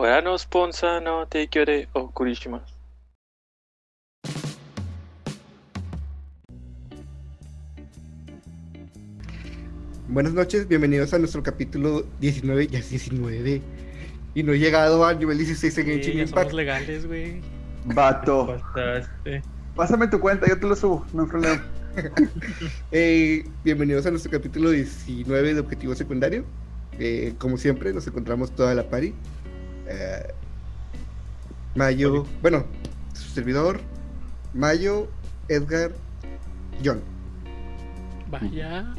No de okuri shimasu. Buenas noches, bienvenidos a nuestro capítulo 19, ya es 19. Y no he llegado al nivel 16 en Sí, Genshin ya Impact. somos legales, güey. Vato, pásame tu cuenta, yo te lo subo, no hay problema. Eh, bienvenidos a nuestro capítulo 19 de Objetivo Secundario. Eh, como siempre, nos encontramos toda la party. Eh, Mayo, bueno, su servidor, Mayo, Edgar, John. Vaya.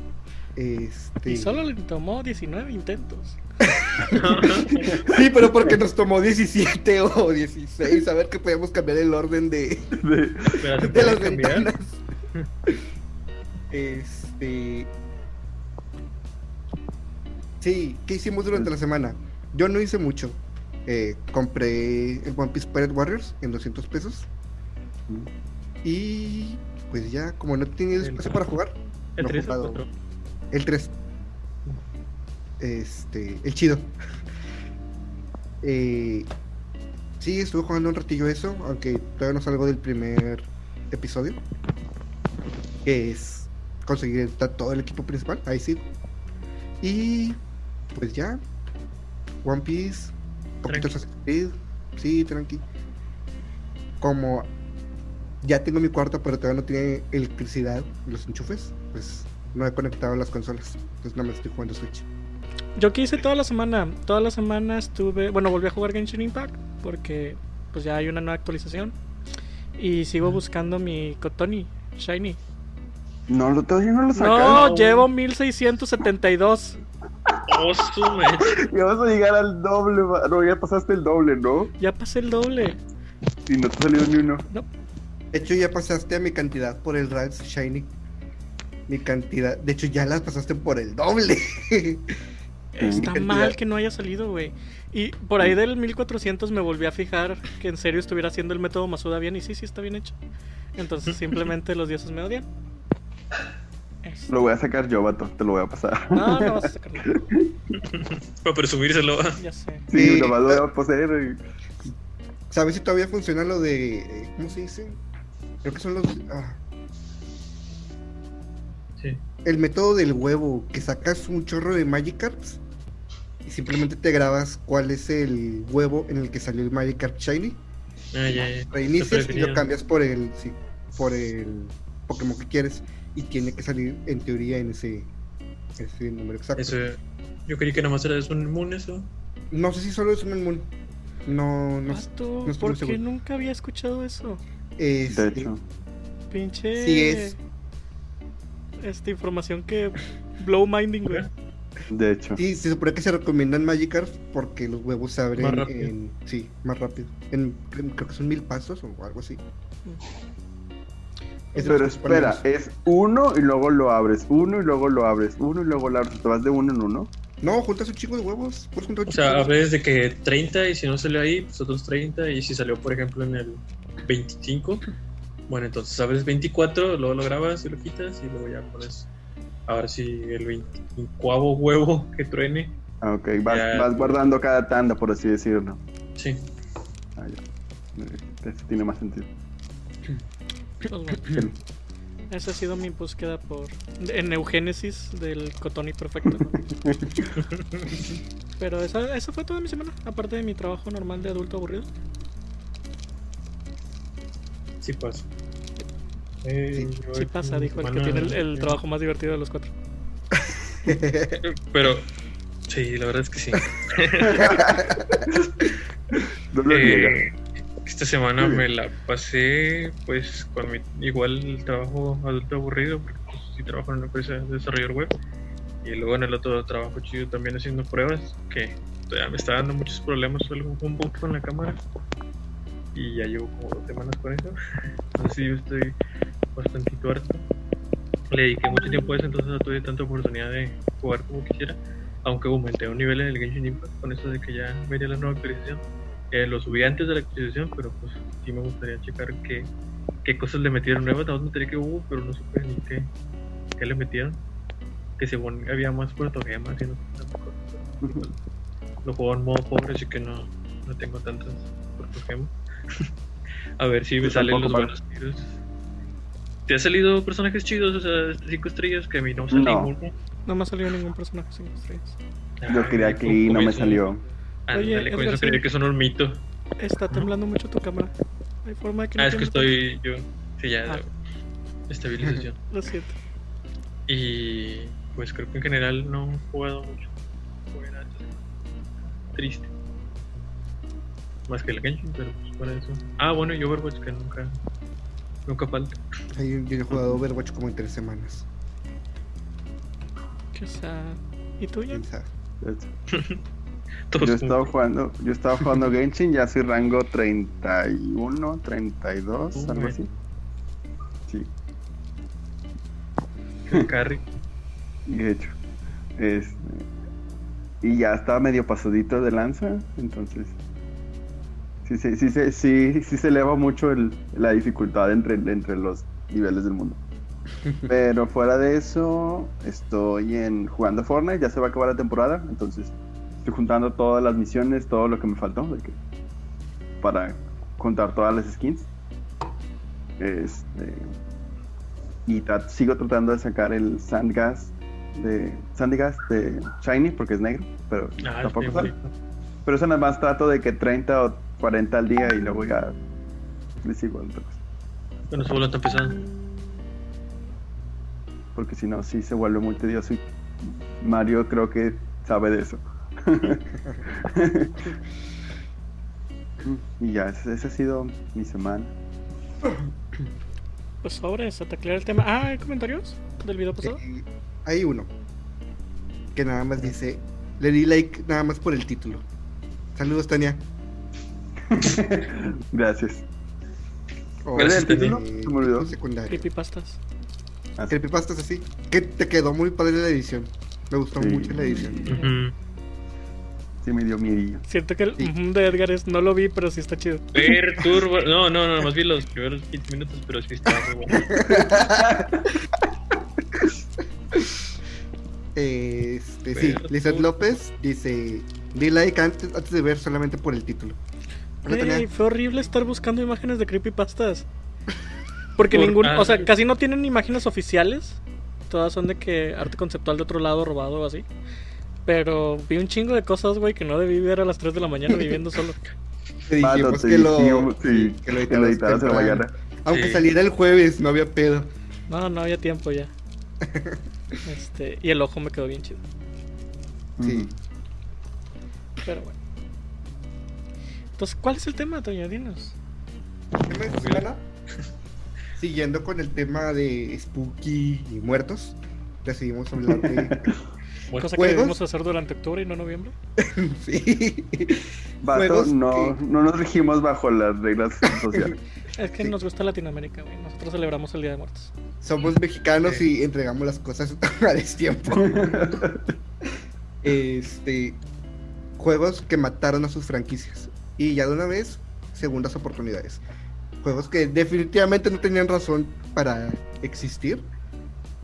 Este... Y solo le tomó 19 intentos. Sí, pero porque nos tomó 17 o 16, a ver que podíamos cambiar el orden de, De- las ventanas. Este. Sí, ¿qué hicimos durante la semana? Yo no hice mucho. Eh, compré el One Piece Pirate Warriors en 200 pesos. Y pues ya, como no tenía espacio para jugar, El No 3 o el jugado. 4. el 3. Este, el chido. Eh, sí, estuve jugando un ratillo eso, aunque todavía no salgo del primer episodio. Que es conseguir todo el equipo principal, ahí sí. Y pues ya. One Piece, poquito Tranqui. Sí, tranqui. Como ya tengo mi cuarto, pero todavía no tiene electricidad, los enchufes, pues no he conectado las consolas. Entonces no me estoy jugando Switch. Yo que hice toda la semana. Toda la semana estuve. Bueno, volví a jugar Genshin Impact. Porque pues ya hay una nueva actualización. Y sigo buscando mi Kotoni Shiny. No, lo todavía no lo sacas. No, no. llevo 1672. Ya vas a llegar al doble, no, ya pasaste el doble, ¿no? Ya pasé el doble. Y no te ha salido ni uno. No. De hecho, ya pasaste a mi cantidad por el Rals Shiny. Mi cantidad. De hecho, ya las pasaste por el doble. Está mal que no haya salido, güey. Y por ahí del 1400 me volví a fijar que en serio estuviera haciendo el método Masuda bien. Y sí, sí está bien hecho. Entonces simplemente los dioses me odian. Lo voy a sacar yo, vato, te lo voy a pasar. No, no vas a sacarlo. Para presumírselo. Ya sé. Sí, Sí, nomás lo voy a poseer. ¿Sabes si todavía funciona lo de. eh, ¿Cómo se dice? Creo que son los. ah, Sí. el método del huevo, que sacas un chorro de Magikarps y simplemente te grabas cuál es el huevo en el que salió el Magikarp Shiny. Ah, ya, ya. Reinicias y lo cambias por el. Sí, por el Pokémon que quieres. Y tiene que salir en teoría en ese, ese número exacto. Eso. Yo creí que nada más era de un Moon eso. No sé si solo es un Moon. No, no estoy ¿por qué nunca había escuchado eso? Este, De hecho. Pinche. Sí es. Esta información que. Blow minding, güey. De hecho. Sí, se supone que se recomiendan Magikarp porque los huevos se abren Más rápido. en. Sí, más rápido. En, en- creo que son mil pasos o algo así. Es Pero espera, es uno y luego lo abres, uno y luego lo abres, uno y luego lo abres. Te vas de uno en uno. No, juntas un chingo de huevos. Puedes juntar un O sea, huevos. abres de que 30 y si no salió ahí, pues otros 30. Y si salió, por ejemplo, en el 25, bueno, entonces abres 24, luego lo grabas y lo quitas y luego ya pones. Ahora sí, el 25 huevo que truene. Ah, ok, vas, Ya. vas guardando cada tanda, por así decirlo. Sí. Ah, ya. Eh, Eso tiene más sentido. Pues bueno, esa ha sido mi búsqueda por. En Eugénesis del Cotoni perfecto. Pero esa, esa fue toda mi semana. Aparte de mi trabajo normal de adulto aburrido. Sí pasa. Eh, Sí pasa, dijo el que tiene el, el trabajo más divertido de los cuatro. Pero, sí, la verdad es que sí. No lo Eh. Esta semana me la pasé, pues, con mi, igual el trabajo adulto aburrido, porque pues, sí trabajo en una empresa de desarrollador web. Y luego en el otro trabajo chido también haciendo pruebas, que todavía me está dando muchos problemas, algo un bug con la cámara. Y ya llevo como dos semanas con eso. Entonces sí, yo estoy bastante harto. Le dediqué mucho tiempo a eso, entonces no tuve tanta oportunidad de jugar como quisiera. Aunque aumenté un nivel en el Genshin Impact con eso de que ya venía la nueva actualización. Eh, lo subí antes de la actualización, pero pues sí me gustaría checar qué, qué cosas le metieron nuevas. Más me enteré que hubo, pero no supe ni qué, qué le metieron. Que según había más protogemas y no sé. Lo juego en modo pobre, así que no, no tengo tantas Pokémon. a ver si me Yo salen los buenos tiros. ¿Te ha salido personajes chidos? O sea, cinco estrellas que a mí no me sale No. ninguno. No me ha salido ningún personaje sin estrellas. Yo quería que y no me eso- salió. Ándale, Edgar, eso creía sí. que son un mito. Está temblando mucho tu cámara. Hay forma de que no Ah, es que estoy yo. Sí, ya. Ah. Estabilización. Lo siento. Y pues creo que en general no he jugado mucho. Fuera, Triste. Más que el Genshin, pero pues de eso. Ah, bueno, y Overwatch que nunca. Nunca falta. Ahí Yo he jugado Overwatch como en tres semanas. Que sea. ¿Y tú ya? Todos Yo estaba jugando, yo estaba jugando Genshin, ya soy rango 31, 32, Uh, algo así. Sí, el carry. de hecho. Este, y ya estaba medio pasadito de lanza, entonces. Sí, sí, sí, sí, sí, sí se eleva mucho el- la dificultad entre, entre los niveles del mundo. Pero fuera de eso, estoy en jugando Fortnite, ya se va a acabar la temporada, entonces estoy juntando todas las misiones, todo lo que me faltó de que- para contar todas las skins. Este, y tra- sigo tratando de sacar el Sandgas de Sandgas de Shiny porque es negro, pero Ah, tampoco sale. Pero eso nada más trato de que 30 o 40 al día y luego ya les sigo a otra cosa. Bueno, se vuelve tan pesado. Porque si no, sí se vuelve muy tedioso y Mario creo que sabe de eso. y ya, esa esa ha sido mi semana. Pues sobre eso, te aclara el tema. Ah, ¿hay comentarios del video pasado? Eh, hay uno que nada más dice: Le di like nada más por el título. Saludos, Tania. Gracias. O, ¿Cuál es el título? eh, Se me olvidó. secundario. Creepypastas. Así. Creepypastas así. Que te quedó muy padre la edición. Me gustó Sí. mucho la edición. Ujú. Sí me dio miedillo. Siento que el Sí. de Edgar es. No lo vi, pero sí está chido. No, no, no, más vi los primeros 15 minutos, pero sí está muy bueno. Este, sí, Lizeth López dice: Di like antes, antes de ver solamente por el título. Fue horrible estar buscando imágenes de creepypastas. Porque Por- ningún, o sea, casi no tienen imágenes oficiales. Todas son de que arte conceptual de otro lado robado o así. Pero vi un chingo de cosas, güey, que no debí ver a las 3 de la mañana viviendo solo. Te dijimos que lo, dijimos, sí, que lo editaras en la mañana. Aunque Sí. saliera el jueves, no había pedo. No, no había tiempo ya. Este, y el ojo me quedó bien chido. Sí. Pero bueno. Entonces, ¿cuál es el tema, Toño? Dinos. ¿Qué me suena? Siguiendo con el tema de Spooky y muertos, decidimos hablar de. Cosa que ¿Juegos? debimos hacer durante octubre y no noviembre. sí. Vato, Juegos no, que- no nos regimos bajo las reglas sociales. Es que Sí. nos gusta Latinoamérica, güey. Nosotros celebramos el Día de Muertos. Somos mexicanos Sí. y entregamos las cosas a destiempo. este. Juegos que mataron a sus franquicias. Y ya de una vez, segundas oportunidades. Juegos que definitivamente no tenían razón para existir.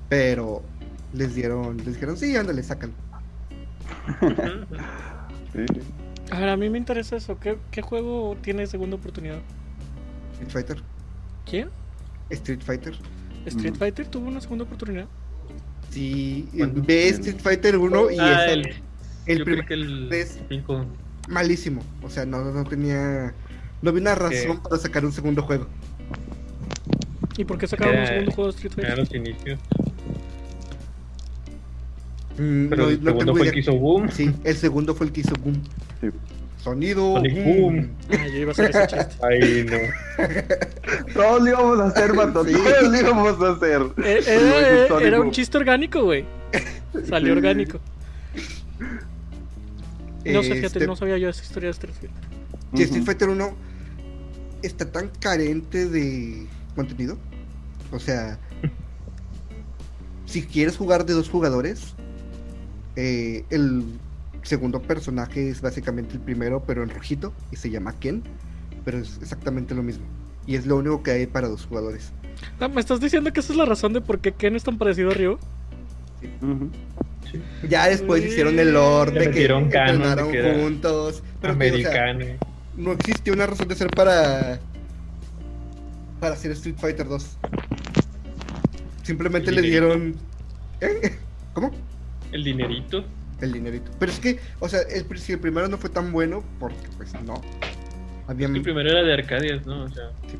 Pero les dieron, les dijeron, sí, ándale, sacan. Sí. A ver, a mí me interesa eso. ¿Qué, qué juego tiene segunda oportunidad? Street Fighter. ¿Quién? Street Fighter. ¿Street Mm. Fighter tuvo una segunda oportunidad? Sí, ¿Cuándo? ve Street Fighter 1 y Ah, es el, el, primer el es- 5. malísimo. O sea, no, no tenía. No había una razón Eh. para sacar un segundo juego. ¿Y por qué sacaron un Eh, segundo juego de Street Eran Fighter? los inicios. Mm, Pero no- el no segundo fue el que hizo boom. Sí, el segundo fue el que hizo boom. Sí. Sonido. Sonic boom. Boom. Ah, yo iba a hacer ese chiste. Ay, no. Todos lo íbamos a hacer, vato. Sí. Todos lo íbamos a hacer. Eh, Sí, Era, Sonic era un chiste orgánico, güey. Salió Sí. orgánico. No sé, fíjate, Este, no sabía yo esa historia de Street Fighter. que Street. Fighter 1 está tan carente de contenido. O sea, si quieres jugar de dos jugadores, eh, el segundo personaje es básicamente el primero, pero en rojito, y se llama Ken. Pero es exactamente lo mismo. Y es lo único que hay para dos jugadores. Ah, ¿Me estás diciendo que esa es la razón de por qué Ken es tan parecido a Ryu? Sí. Ya después hicieron el lore Le de que entrenaron juntos. Pero que, o sea, Americano. no existió una razón de ser para. para hacer Street Fighter 2. Simplemente le dieron. ¿Eh? ¿Cómo? El dinerito. El dinerito. Pero es que, o sea, el, si el primero no fue tan bueno, porque pues no. Había El primero era de Arcadias, ¿no? O sea. Sí.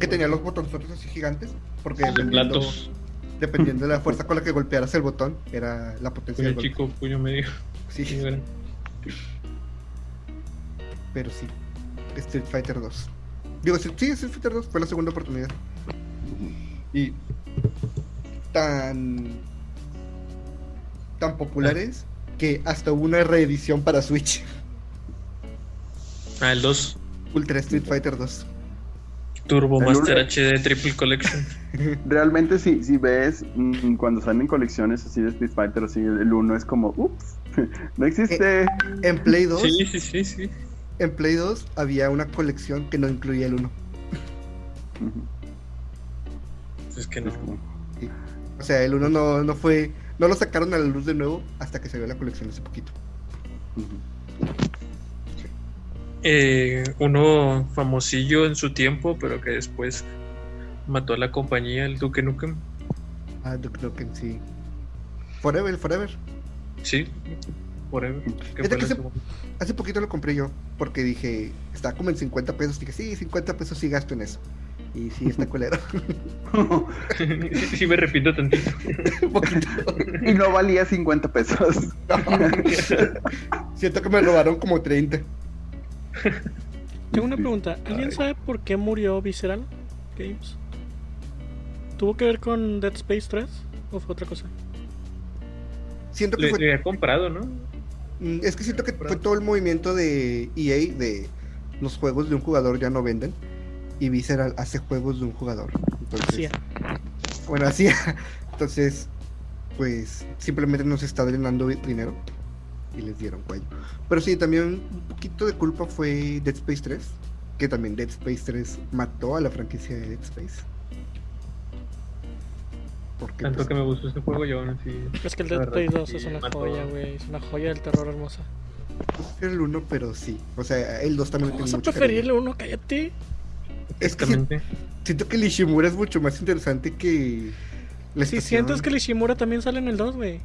que tenía los botones así gigantes. Porque dependiendo, platos. dependiendo de la fuerza con la que golpearas el botón, era la potencia del golpe. chico, puño medio. Sí, grande. pero sí. Street Fighter 2. Digo, sí, sí, Street Fighter 2 fue la segunda oportunidad. Y tan tan populares que hasta hubo una reedición para Switch. Ah, el 2. Ultra Street Fighter 2. Turbo El Master uno- HD Triple Collection. Realmente si, si ves mm, cuando salen colecciones así de Street Fighter, así el 1 es como, ups, no existe. En Play 2, Sí, sí, sí, sí. en Play 2 había una colección que no incluía el 1. Ujú. Es que no. Como, O sea, el 1 no, no fue no lo sacaron a la luz de nuevo hasta que salió la colección hace poquito. Eh, uno famosillo en su tiempo, pero que después mató a la compañía, el Duke Nukem. Ah, Duke Nukem, sí. Forever, Forever. Sí, forever. Que que se-. Hace poquito lo compré yo, porque dije, está como en 50 pesos. Dije, sí, 50 pesos sí gasto en eso. Y sí, está culero. sí, sí me repito tantito. Un poquito. y no valía 50 pesos. Siento que me robaron como 30. Tengo una pregunta. ¿Alguien Ay. sabe por qué murió Visceral Games? ¿Tuvo que ver con Dead Space 3 o fue otra cosa? Siento que Le, fue. le había comprado, ¿no? mm, Es que siento que fue todo el movimiento de EA de los juegos de un jugador ya no venden. Y Visceral hace juegos de un jugador. Entonces, Sí. Bueno, así. Entonces, pues simplemente nos está drenando dinero y les dieron cuello. Pero sí, también un poquito de culpa fue Dead Space 3, que también Dead Space 3 mató a la franquicia de Dead Space. Porque Tanto pues, que me gustó ese juego y aún así. Es que el Dead Space que 2 sí, es una mató. joya, güey. Es una joya del terror hermosa. el 1, pero sí. O sea, el 2 también Vamos a preferir el 1, cállate. Es que si- Exactamente. siento que el Ishimura es mucho más interesante que la Si estación. sientes que el Ishimura también sale en el 2, güey.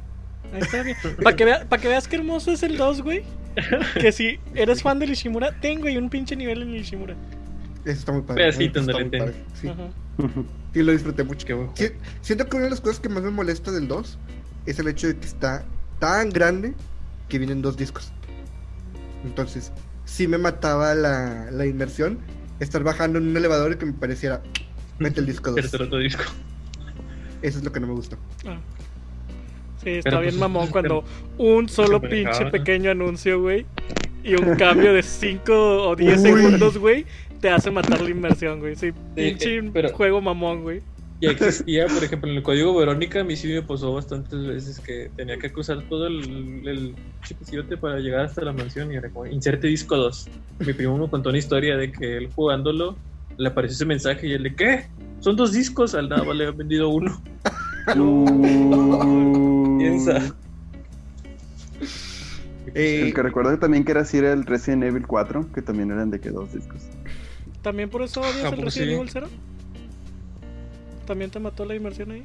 Ahí está bien. Para que, vea- pa' que veas qué hermoso es el 2, güey. Que si eres fan del Ishimura, tengo ahí un pinche nivel en el Ishimura. Eso está muy padre. Pedacito, Está muy padre, Sí, sí, lo disfruté mucho. Qué bueno. Sí, siento que una de las cosas que más me molesta del 2 es el hecho de que está tan grande que vienen dos discos. Entonces, sí me mataba la, la inmersión estar bajando en un elevador y que me pareciera, mete el disco 2. Tercer otro disco. Eso es lo que no me gusta. Ah. Sí, está Pero, bien pues, mamón cuando un solo pinche pequeño anuncio, güey, y un cambio de 5 o 10 Uy. segundos, güey, te hace matar la inversión, güey. Sí, pinche eh, pero- juego mamón, güey. Ya existía, por ejemplo, en el código Verónica, a mí sí me pasó bastantes veces que tenía que cruzar todo el, el chiquiciote para llegar hasta la mansión y era como, inserte disco 2. Mi primo me contó una historia de que él jugándolo le apareció ese mensaje y él de, ¿qué? Son dos discos, al nada le había vendido uno. Uh, Piensa. Eh, El que recuerdo también que era así era el Resident Evil 4, que también eran de que dos discos. ¿También por eso odias ¿A el poco Resident sí? Evil 0? ¿También te mató la inversión ahí?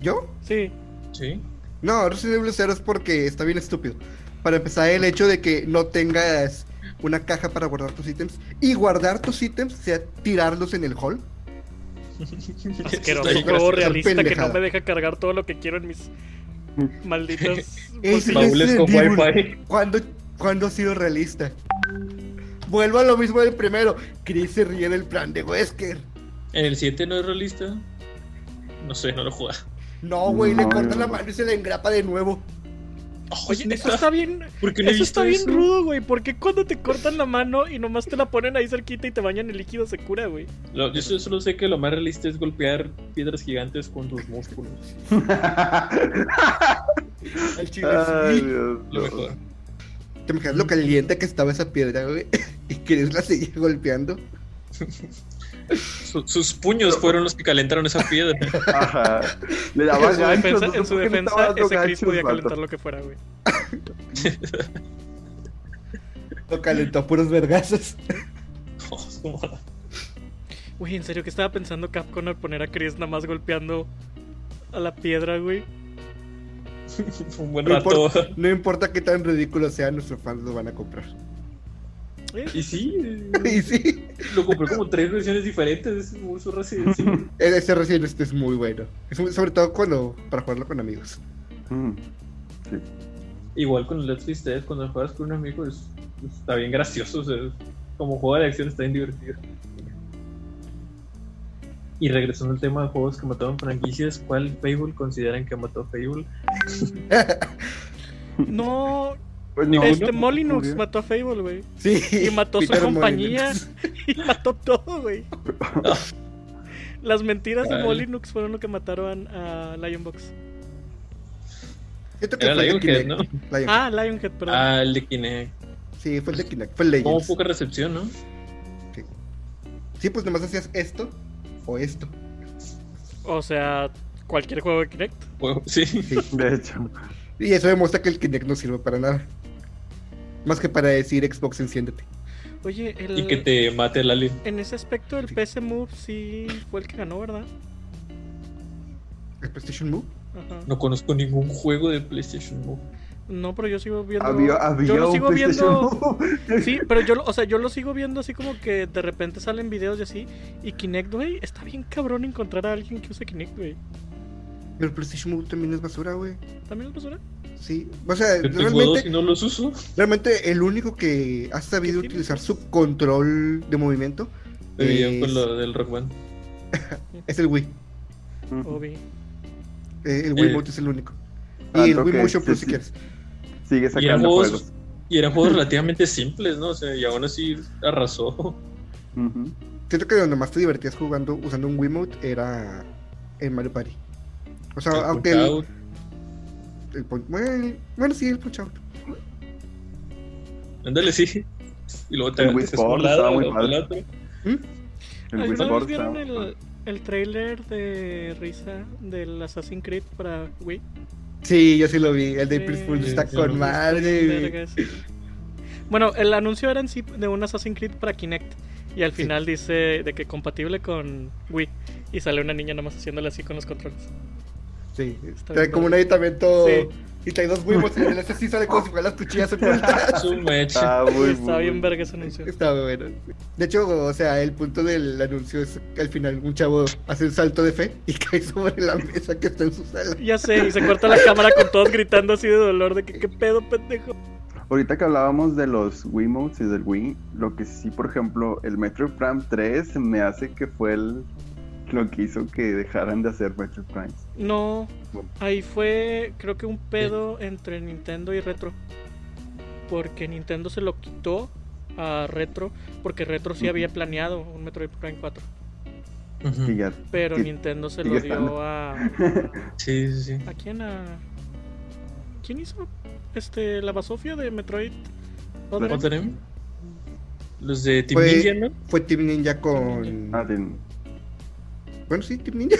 ¿Yo? Sí. Sí. No, Resident Evil 0 es porque está bien estúpido. Para empezar, el hecho de que no tengas una caja para guardar tus ítems y guardar tus ítems sea tirarlos en el hall. Asqueroso juego realista que no me deja cargar todo lo que quiero en mis malditas. Baúles con wifi. ¿Cuándo, ¿Cuándo ha sido realista? Vuelvo a lo mismo del primero. Chris se ríe del plan de Wesker. ¿En el 7 no es realista? No sé, no lo juega. No, güey, le No, corta no. la mano y se la engrapa de nuevo. Oye, eso está bien. ¿Por qué no he Eso está bien eso? rudo, güey. Porque cuando te cortan la mano y nomás te la ponen ahí cerquita y te bañan el líquido, se cura, güey. Lo- yo solo- sé que lo más realista es golpear piedras gigantes con tus músculos. El chile Ay. Dios, Lo no. mejor. ¿Te imaginas lo caliente que estaba esa piedra, güey? Y Chris la seguía golpeando. Su- sus puños fueron los que calentaron esa piedra. Ajá. Le daba En su ganchos, defensa, no en su defensa ese Chris podía vato. calentar lo que fuera, güey. Lo calentó a puros vergazos. Güey, en serio, que estaba pensando Capcom al poner a Chris nada más golpeando a la piedra, güey? Un buen No rato. importa, no importa qué tan ridículo sea, nuestros fans lo van a comprar. Eh, Y sí, Y sí, lo compré como tres versiones diferentes. Es muy su residencia. ese recién este es muy bueno. Es muy- sobre todo cuando para jugarlo con amigos. Mm. Sí. Igual con el Let's Play Dead, cuando juegas con un amigo, es, está bien gracioso. o sea, como juego de acción está bien divertido. Y regresando al tema de juegos que mataron franquicias, ¿cuál Fable consideran que mató a Fable? No, Pues no, este no, Molinux mató a Fable, güey. Sí. Y mató su Peter compañía. Molyneux. Y mató todo, güey. Las mentiras de. Molinux fueron lo que mataron a Lionbox. Siento que Era fue el de Lionhead, Kinect. ¿no? Lionhead. Ah, Lionhead, perdón. Ah, el de Kinect. Sí, fue el de Kinect. Fue el Como Legends. poca recepción, ¿no? Sí, pues nomás hacías esto o esto. O sea, cualquier juego de Kinect. Sí. Sí. De hecho. Y eso demuestra que el Kinect no sirve para nada. Más que para decir Xbox enciéndete. Oye, el... Y que te mate el alien. en ese aspecto el Sí. PC Move sí fue el que ganó, ¿verdad? ¿El PlayStation Move? Ajá. No conozco ningún juego de PlayStation Move. No, pero yo sigo viendo. Había, había yo lo sigo viendo. Sí, pero yo, lo- o sea, yo lo sigo viendo así como que de repente salen videos y así. Y Kinect, güey, está bien cabrón encontrar a alguien que use Kinect, güey. Pero el PlayStation Move también es basura, güey. ¿También es basura? Sí. O sea, Yo y realmente, no los uso. realmente el único que ha sabido utilizar su control de movimiento es, con lo del Rock Band. es el Wii. Eh, el Wii Eh, Mote es el único. Y tanto el Wii Motion sí, Plus sí. si quieres. Sigue Y eran sacando juegos, juegos. y eran juegos relativamente simples, ¿no? O sea, y aún así arrasó. Siento que donde más te divertías jugando usando un Wiimote era en Mario Party. O sea, El aunque Punch el, Out. El Punch- bueno, bueno, sí, el Punch Out. Ándale, sí. Y luego te El Wii por un Sport lado, muy padre. otro. ¿Mm? El Wii ¿Alguna vez Sports vieron estaba- el, el trailer de risa del Assassin's Creed para Wii? Sí, yo sí lo vi. El de Sí, Peaceful sí, está sí, con sí. madre. sí. Bueno, el anuncio era en sí de un Assassin's Creed para Kinect. Y al Sí. final dice de que compatible con Wii. Y sale una niña nada más haciéndole así con los controles. Sí, Está trae como un aditamento. Sí. Y trae dos Wiimotes y en el ese sí sale como si fueran las cuchillas ocultas. Ah, muy, Está muy- bien verga ese anuncio. Está bueno. De hecho, o sea, el punto del anuncio es que al final un chavo hace un salto de fe y cae sobre la mesa que está en su sala. Ya sé, y se corta la cámara con todos gritando así de dolor de que qué pedo, pendejo. Ahorita que hablábamos de los Wiimotes y del Wii, lo que sí, por ejemplo, el Metroid Prime 3 me hace que fue el, lo que hizo que dejaran de hacer Metroid Prime. No, ahí fue creo que un pedo entre Nintendo y Retro. Porque Nintendo se lo quitó a Retro, porque Retro sí había planeado un Metroid Prime 4. Ujú. Y ya. Pero Nintendo se lo dio a... Sí, sí, sí. ¿A quién? A... ¿Quién hizo este la basofia de Metroid? Other M? ¿Other M? Los de Team Fue- Ninja, ¿no? Fue Team Ninja con. Ah, Bueno, sí, Team Ninja.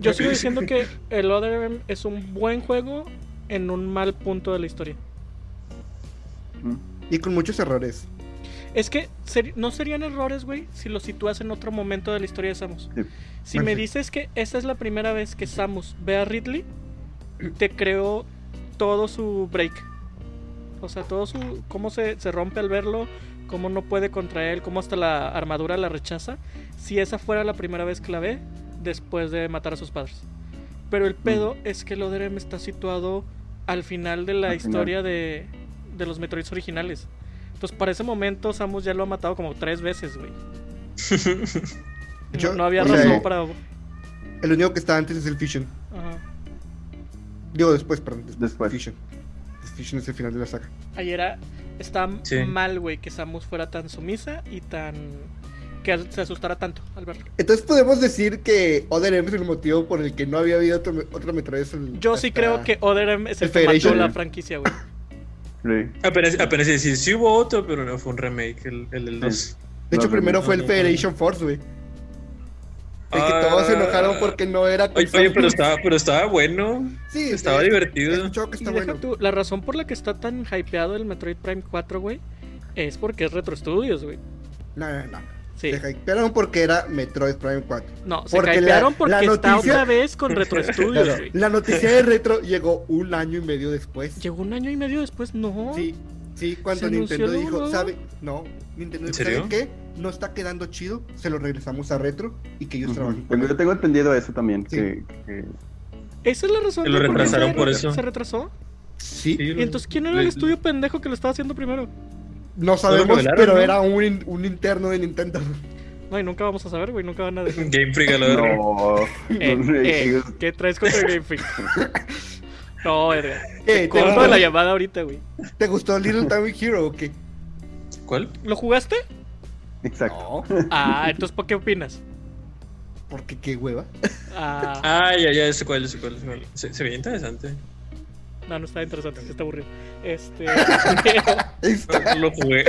Yo sigo diciendo que el Other M es un buen juego en un mal punto de la historia. mm, Y con muchos errores. Es que no serían errores, güey, si lo sitúas en otro momento de la historia de Samus. Sí. Si Bueno, me sí. dices que esta es la primera vez que Samus ve a Ridley, te creo todo su break. O sea, todo su. cómo se, se rompe al verlo, cómo no puede contra él, cómo hasta la armadura la rechaza. Si esa fuera la primera vez que la ve, después de matar a sus padres. Pero el pedo es que el Other M está situado al final de la Al historia de, de los Metroids originales. Entonces, para ese momento, Samus ya lo ha matado como tres veces, güey. No, no había o sea, razón para. El único que está antes es el Fusion. Ajá. Digo, después, perdón. Después. Después. Fusion. El Fusion es el final de la saga. Ahí era. Está Sí. mal, güey, que Samus fuera tan sumisa y tan. que se asustara tanto al verlo. Entonces podemos decir que Other M es el motivo por el que no había habido otro, otro Metroid. el- Yo sí creo que Other M es el el que mató la franquicia, güey. sí. Apenas, apenas decir, sí hubo otro, pero no fue un remake, el, el del 2. De hecho, No, primero no, fue el no, Federation Force, güey. De que todos se enojaron porque no era Oye, oye, pero estaba, pero estaba bueno. Sí, estaba eh, divertido. Y está deja bueno. tú, la razón por la que está tan hypeado el Metroid Prime 4, güey, es porque es Retro Studios, güey. No, no, no. Sí. Se hypearon porque era Metroid Prime 4. No, se Porque la- hypearon porque la está noticia- otra vez con Retro Studios, Claro, güey. la noticia de retro llegó un año y medio después. Llegó un año y medio después, no. Sí, sí, cuando ¿Se Nintendo dijo, luego? ¿sabe? No, Nintendo ¿En dijo? ¿saben qué? No está quedando chido, se lo regresamos a retro y que ellos Ujú. trabajen con Tengo- Yo tengo entendido eso también, Sí. que, que- Esa es la razón Que lo retrasaron se- por eso. Se retrasó. Sí, ¿Y entonces quién era el le- estudio pendejo que lo estaba haciendo primero? no sabemos, pero ¿no? era un, in- un interno de Nintendo. No, y nunca vamos a saber, güey. Nunca van a decir. Game Freak a la verga. No, Eh, eh, ¿Qué traes contra Game Freak? No, Edgar. Eh, ¿te, Corto de gustó, la llamada ahorita, güey. ¿Te gustó Little Town Hero o qué? ¿Cuál? ¿Lo jugaste? Exacto. No, Ah, entonces, ¿por qué opinas? Porque qué hueva. Ah, Ah, ya, ya, ese cuál, ese cuál. ese cuál. Se, se veía interesante. no, no está interesante, está aburrido. Este. Está- Lo jugué.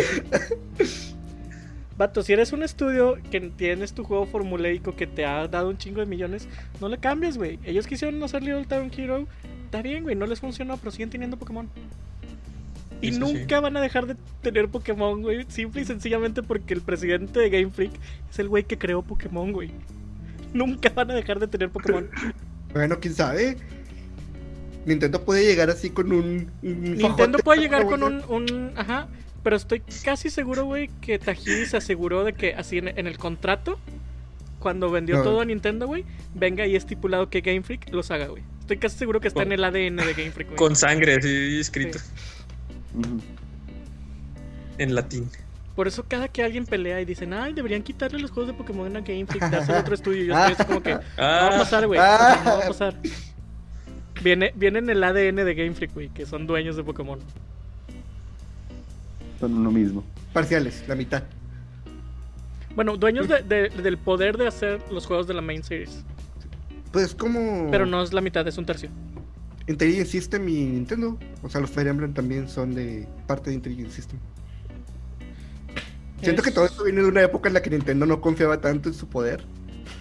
Vato, si eres un estudio que tienes tu juego formuleico que te ha dado un chingo de millones, no le cambies, güey. Ellos quisieron hacer Little Town Hero. Está bien, güey, no les funcionó, pero siguen teniendo Pokémon. Y Eso sí. nunca van a dejar de tener Pokémon, güey. Simple y sencillamente porque el presidente de Game Freak es el güey que creó Pokémon, güey. Nunca van a dejar de tener Pokémon. Bueno, quién sabe. Nintendo puede llegar así con un. un Nintendo fajote. puede llegar con un, un- Ajá. Pero estoy casi seguro, güey, que Tajiri se aseguró de que así en, en el contrato, cuando vendió No. todo a Nintendo, güey, venga ahí estipulado que Game Freak los haga, güey. Estoy casi seguro que está en el ADN de Game Freak, güey. Con sangre así escrito. En latín. Por eso cada que alguien pelea y dicen, ay, deberían quitarle los juegos de Pokémon a Game Freak, dárselo a otro estudio. Yo estoy así como que, no va a Ah, pasar, güey. Ah. No va a pasar. Viene, viene en el ADN de Game Freak, güey, que son dueños de Pokémon. Son uno mismo. Parciales, la mitad. Bueno, dueños de- de- del poder de hacer los juegos de la main series. Pues como. Pero no es la mitad, es un tercio. Intelligent System y Nintendo. O sea, los Fire Emblem también son de parte de Intelligent System. Siento que todo esto viene de una época en la que Nintendo no confiaba tanto en su poder.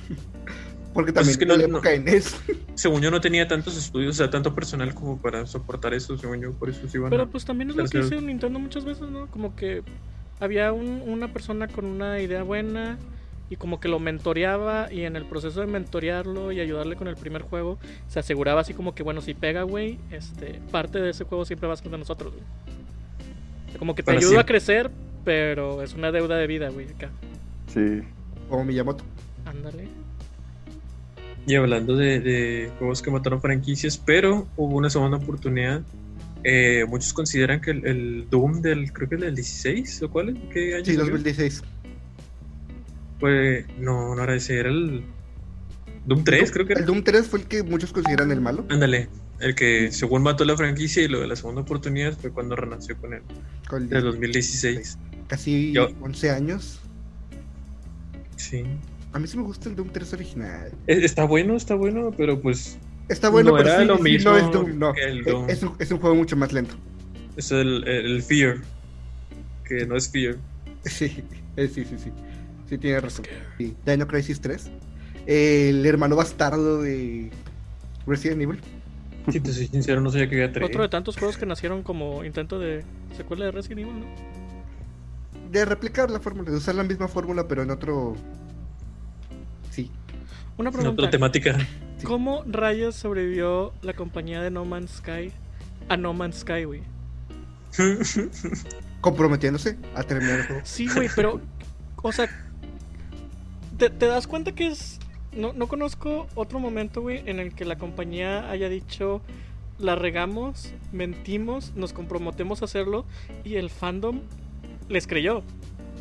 Porque Pues también es que no- la no- época de NES. según yo no tenía tantos estudios, o sea, tanto personal como para soportar eso, según yo, por eso sí iban Pero a... pues también es lo que hizo Nintendo muchas veces, ¿no? Como que había un- una persona con una idea buena y como que lo mentoreaba y en el proceso de mentorearlo y ayudarle con el primer juego se aseguraba así como que bueno, si pega, güey, este, parte de ese juego siempre va a ser de nosotros, güey. O sea, como que te Para ayuda a crecer, pero es una deuda de vida, güey, acá. Sí. Como Miyamoto. Ándale. Y hablando de, de juegos que mataron franquicias, pero hubo una segunda oportunidad. Eh, muchos consideran que el, el Doom del, creo que el del 16, ¿o cuál? es? ¿Qué año Sí, salió? 2016. Fue, no, no era ese, era el Doom 3, creo que era. El Doom 3 fue el que muchos consideran el malo. Ándale, el que según mató la franquicia y lo de la segunda oportunidad fue cuando renació con él, Con el del 2016. Casi Yo- 11 años. Sí. A mí sí me gusta el Doom 3 original. E- Está bueno, está bueno, pero pues Está bueno, No pero era sí, lo sí, mismo no es Doom, no. el Eh, Doom. Es, un, es un juego mucho más lento. es el, el Fear, que no es Fear. Sí, eh, sí, sí, sí. Sí, tiene razón. Sí. Dino Crisis 3. El hermano bastardo de Resident Evil. Si te soy sincero, no sabía que había tres. Otro de tantos juegos que nacieron como intento de secuela de Resident Evil, ¿no? De replicar la fórmula, de usar la misma fórmula, pero en otro. Sí. Una En pregunta. otra temática. Sí. ¿Cómo rayos sobrevivió la compañía de No Man's Sky a No Man's Sky, güey? Comprometiéndose a terminar el juego. Sí, güey, pero, o sea, ¿te, te das cuenta que es... No, no conozco otro momento, güey, en el que la compañía haya dicho, la regamos, mentimos, nos comprometemos a hacerlo y el fandom les creyó,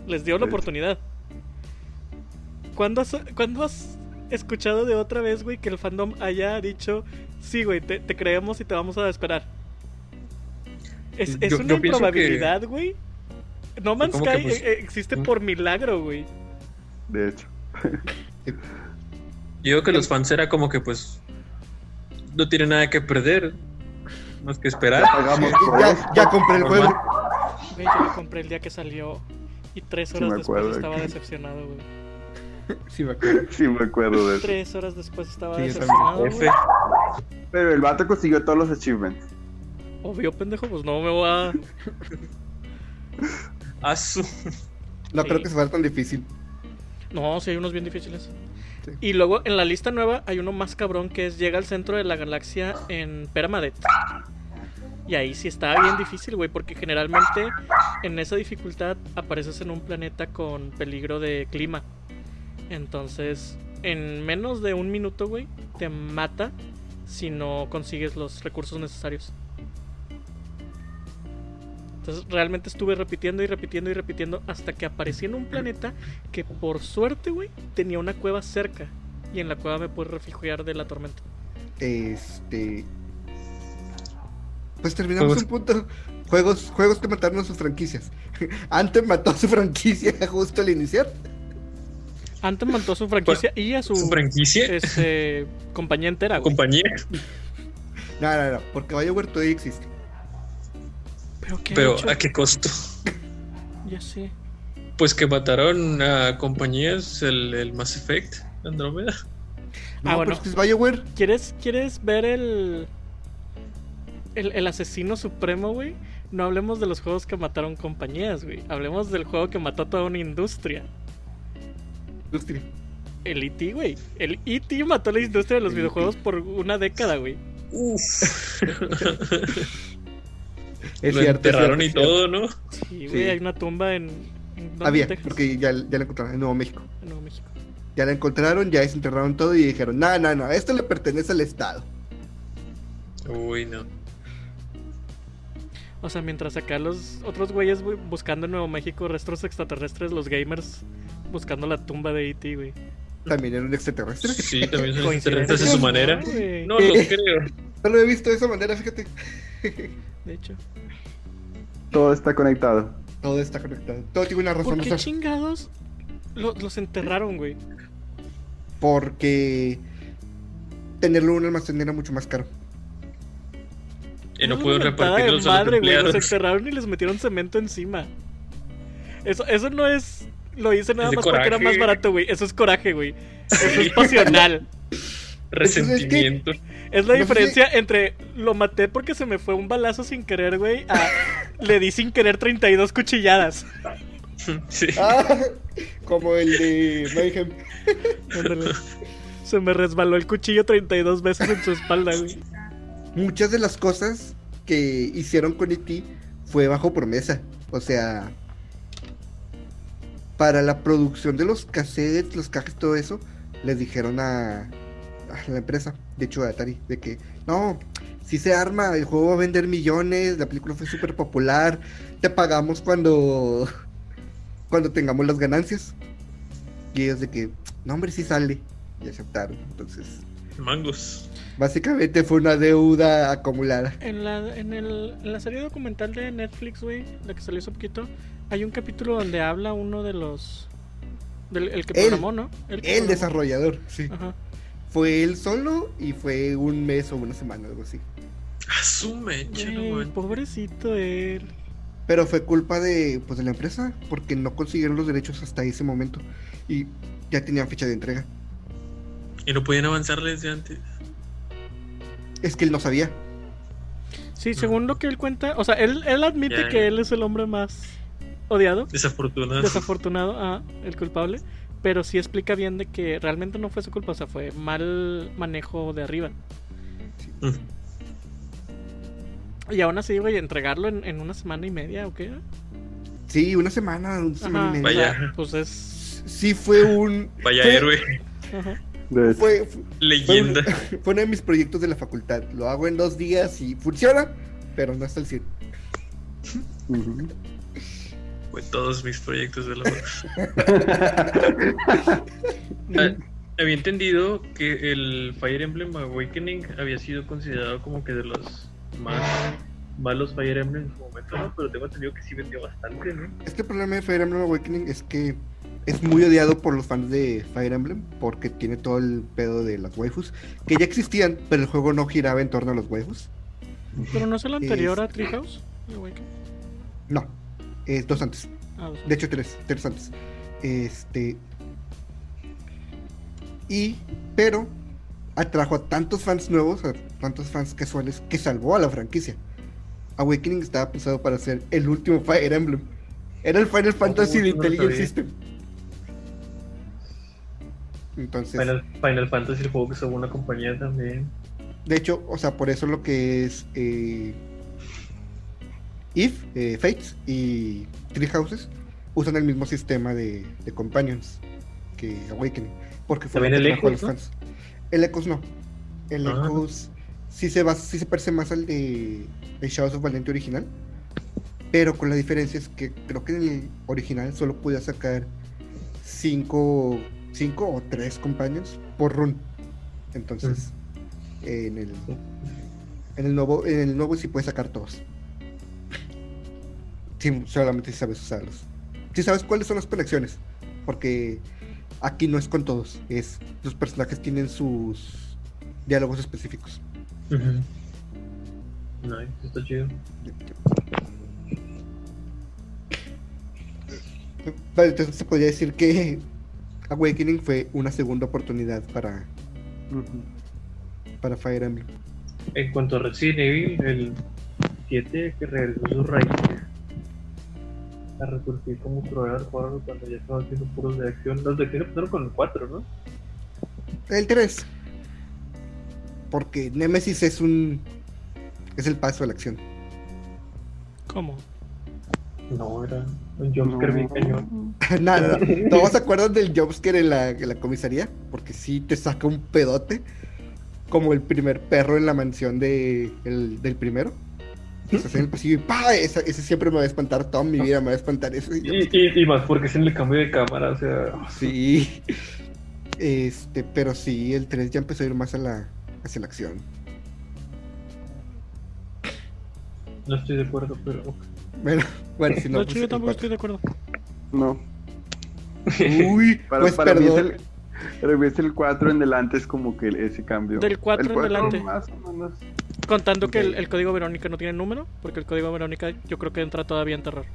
les dio la oportunidad. ¿Cuándo has, cuándo has escuchado de otra vez, güey, que el fandom haya dicho, sí, güey, te, te creemos y te vamos a esperar? Es, es Yo- una yo que- improbabilidad, güey. No Man's Sky pues, eh, existe mm. por milagro, güey. De hecho. Yo digo que los fans era como que pues no tienen nada que perder, más que esperar. Pagamos. Ya, ya compré el juego. Güey, yo lo compré el día que salió y tres horas después acuerdo estaba que- decepcionado, güey. Sí, me acuerdo. Sí, me acuerdo de eso. Tres horas después estaba Sí, decepcionado. Güey. Pero el vato consiguió todos los achievements. Obvio, pendejo, pues no me voy a. Asu. No Sí. creo que sea tan difícil. No, sí hay unos bien difíciles. Sí. Y luego en la lista nueva hay uno más cabrón que es llega al centro de la galaxia en Permadet. Y ahí sí está bien difícil, güey, porque generalmente en esa dificultad apareces en un planeta con peligro de clima. Entonces, en menos de un minuto, güey, te mata si no consigues los recursos necesarios. Entonces realmente estuve repitiendo y repitiendo y repitiendo hasta que aparecí en un planeta que por suerte, güey, tenía una cueva cerca. Y en la cueva me pude refugiar de la tormenta. Este. Pues terminamos Juegos- un punto. Juegos, juegos que mataron a sus franquicias. Anthem mató a su franquicia justo al iniciar. Anthem mató a su franquicia y a su, Su franquicia. este, compañía entera, güey. Compañía. No, no, no, porque BioWare todavía existe. Pero qué Pero? ¿a qué costo? Ya sé. Pues que mataron a compañías, el, el Mass Effect, Andrómeda. No, Ah, bueno. pero es que es BioWare. ¿Quieres, ¿Quieres ver el, el. El asesino supremo, güey? No hablemos de los juegos que mataron compañías, güey. Hablemos del juego que mató a toda una industria. Industria. El E.T., güey. El E.T. mató la industria de los El videojuegos por una década, güey. Uf. Es Lo cierto, es enterraron cierto, y todo, ¿no? Sí, güey. Sí. Hay una tumba en. en. Había, Texas, porque ya, ya la encontraron en Nuevo México. en Nuevo México. Ya la encontraron, ya desenterraron todo y dijeron: No, no, no, esto le pertenece al Estado. Uy, no. O sea, mientras acá los otros güeyes güey, buscando en Nuevo México restos extraterrestres, los gamers buscando la tumba de E.T., güey. También era un extraterrestre. Sí, también son extraterrestres de su ¿no, manera. güey? No lo creo. No lo he visto de esa manera, fíjate. De hecho. Todo está conectado. Todo está conectado. Todo tiene una razón. ¿Por qué chingados lo- los enterraron, güey? Porque tenerlo en un almacén era mucho más caro. Y no de repartirlos a los madre, güey. Los empleados. enterraron y les metieron cemento encima. Eso, eso no es. Lo hice nada más porque era más barato, güey. Eso es coraje, güey. Eso es pasional. Resentimiento. Es la No sé diferencia entre lo maté porque se me fue un balazo sin querer, güey, a le di sin querer 32 cuchilladas. Sí. Ah, como el de Mayhem. Se me resbaló el cuchillo 32 veces en su espalda, güey. Muchas de las cosas que hicieron con E.T. fue bajo promesa. O sea, para la producción de los cassettes, los cajas, todo eso, les dijeron a, la empresa, de hecho a Atari, de que no, si se arma, el juego va a vender millones, la película fue súper popular, te pagamos cuando, cuando tengamos las ganancias. Y ellos de que, no hombre, sí sale. Y aceptaron. Entonces, Mangos. Básicamente fue una deuda acumulada. En la, en, el, en la serie documental de Netflix, güey, la que salió hace poquito, hay un capítulo donde habla uno de los. Del, el que Él. programó, ¿no? que El programó. desarrollador, sí. Ajá. Fue él solo y fue un mes o una semana, algo así. Asume, Güey, pobrecito él. Pero fue culpa de, pues, de la empresa, porque no consiguieron los derechos hasta ese momento. Y ya tenían fecha de entrega. Y no podían avanzar desde antes. Es que él no sabía. Sí, según lo que él cuenta, o sea, él, él admite que él es el hombre más odiado, Desafortunado. desafortunado, ah, el culpable, pero sí explica bien de que realmente no fue su culpa, o sea, fue mal manejo de arriba. Mm. Y aún así, güey, entregarlo en, en una semana y media, ¿o qué? Sí, una semana, una semana Ajá, y media. Vaya. pues es... Sí, fue un. Vaya fue, héroe. ajá. De hecho. Fue, fue, Leyenda. fue uno de mis proyectos de la facultad. Lo hago en dos días y funciona, pero no hasta el 100. Ujú. Fue todos mis proyectos de la Ah, Había entendido que el Fire Emblem Awakening había sido considerado como que de los más malos Fire Emblem en su momento, ¿no? Pero tengo entendido que sí vendió bastante, ¿no? Este problema de Fire Emblem Awakening es que es muy odiado por los fans de Fire Emblem porque tiene todo el pedo de las waifus que ya existían, pero el juego no giraba en torno a los waifus. Pero no es el anterior Es- a Treehouse. No, es dos antes. Ah, sea, De hecho, tres, tres antes. Este. Y, pero atrajo a tantos fans nuevos, a tantos fans casuales, que salvó a la franquicia. Awakening estaba pensado para ser el último Fire Emblem. Era el Final Fantasy de Intelligent. System. Entonces, Final, Final Fantasy, el juego que sacó una compañía también. de hecho, o sea, por eso lo que es eh, If, eh, Fates y Three Houses usan el mismo sistema de, de Companions que Awakening. Porque fue el Echoes, los fans. El Echoes no. El Ah. Echoes sí se, va, sí se parece más al de, de Shadows of Valente original. Pero con la diferencia es que creo que en el original solo podía sacar 5 cinco o 3 companions por run. Entonces, en el en el nuevo en el nuevo sí puedes sacar todos. Sí, solamente si sabes usarlos. Si sabes cuáles son las conexiones, porque aquí no es con todos, es los personajes tienen sus diálogos específicos. Nice, está chido. Vale, entonces se podría decir que Awakening fue una segunda oportunidad para, para Fire Emblem. En cuanto a Resident Evil, el 7 que regresó a sus raíces a resurgir como proveedor de horror cuando ya estaban haciendo puros de acción. Los de acción empezaron con el 4, ¿no? El 3. Porque Nemesis es un. Es el paso a la acción. ¿Cómo? No, era un jumpscare bien cañón. Nada, no. ¿Todos se acuerdan del jumpscare en la, en la comisaría? Porque sí te saca un pedote. Como el primer perro en la mansión de, el- del primero. Estás en el pasillo y ¡pa! Ese, ese siempre me va a espantar. Toda mi vida me va a espantar eso. Y, y, y más porque es en el cambio de cámara, o sea. Sí. Este, pero sí, el 3 ya empezó a ir más a la, hacia la acción. No estoy de acuerdo, pero. Bueno, bueno, si no. de pues, hecho, yo tampoco estoy de acuerdo. No. Uy, Para, pues para mí es perdón. el, para mí es el 4 en delante es como que ese cambio. Del 4 El en. Más o menos. Contando que el, código Verónica no tiene número, porque el código Verónica yo creo que entra todavía en terror.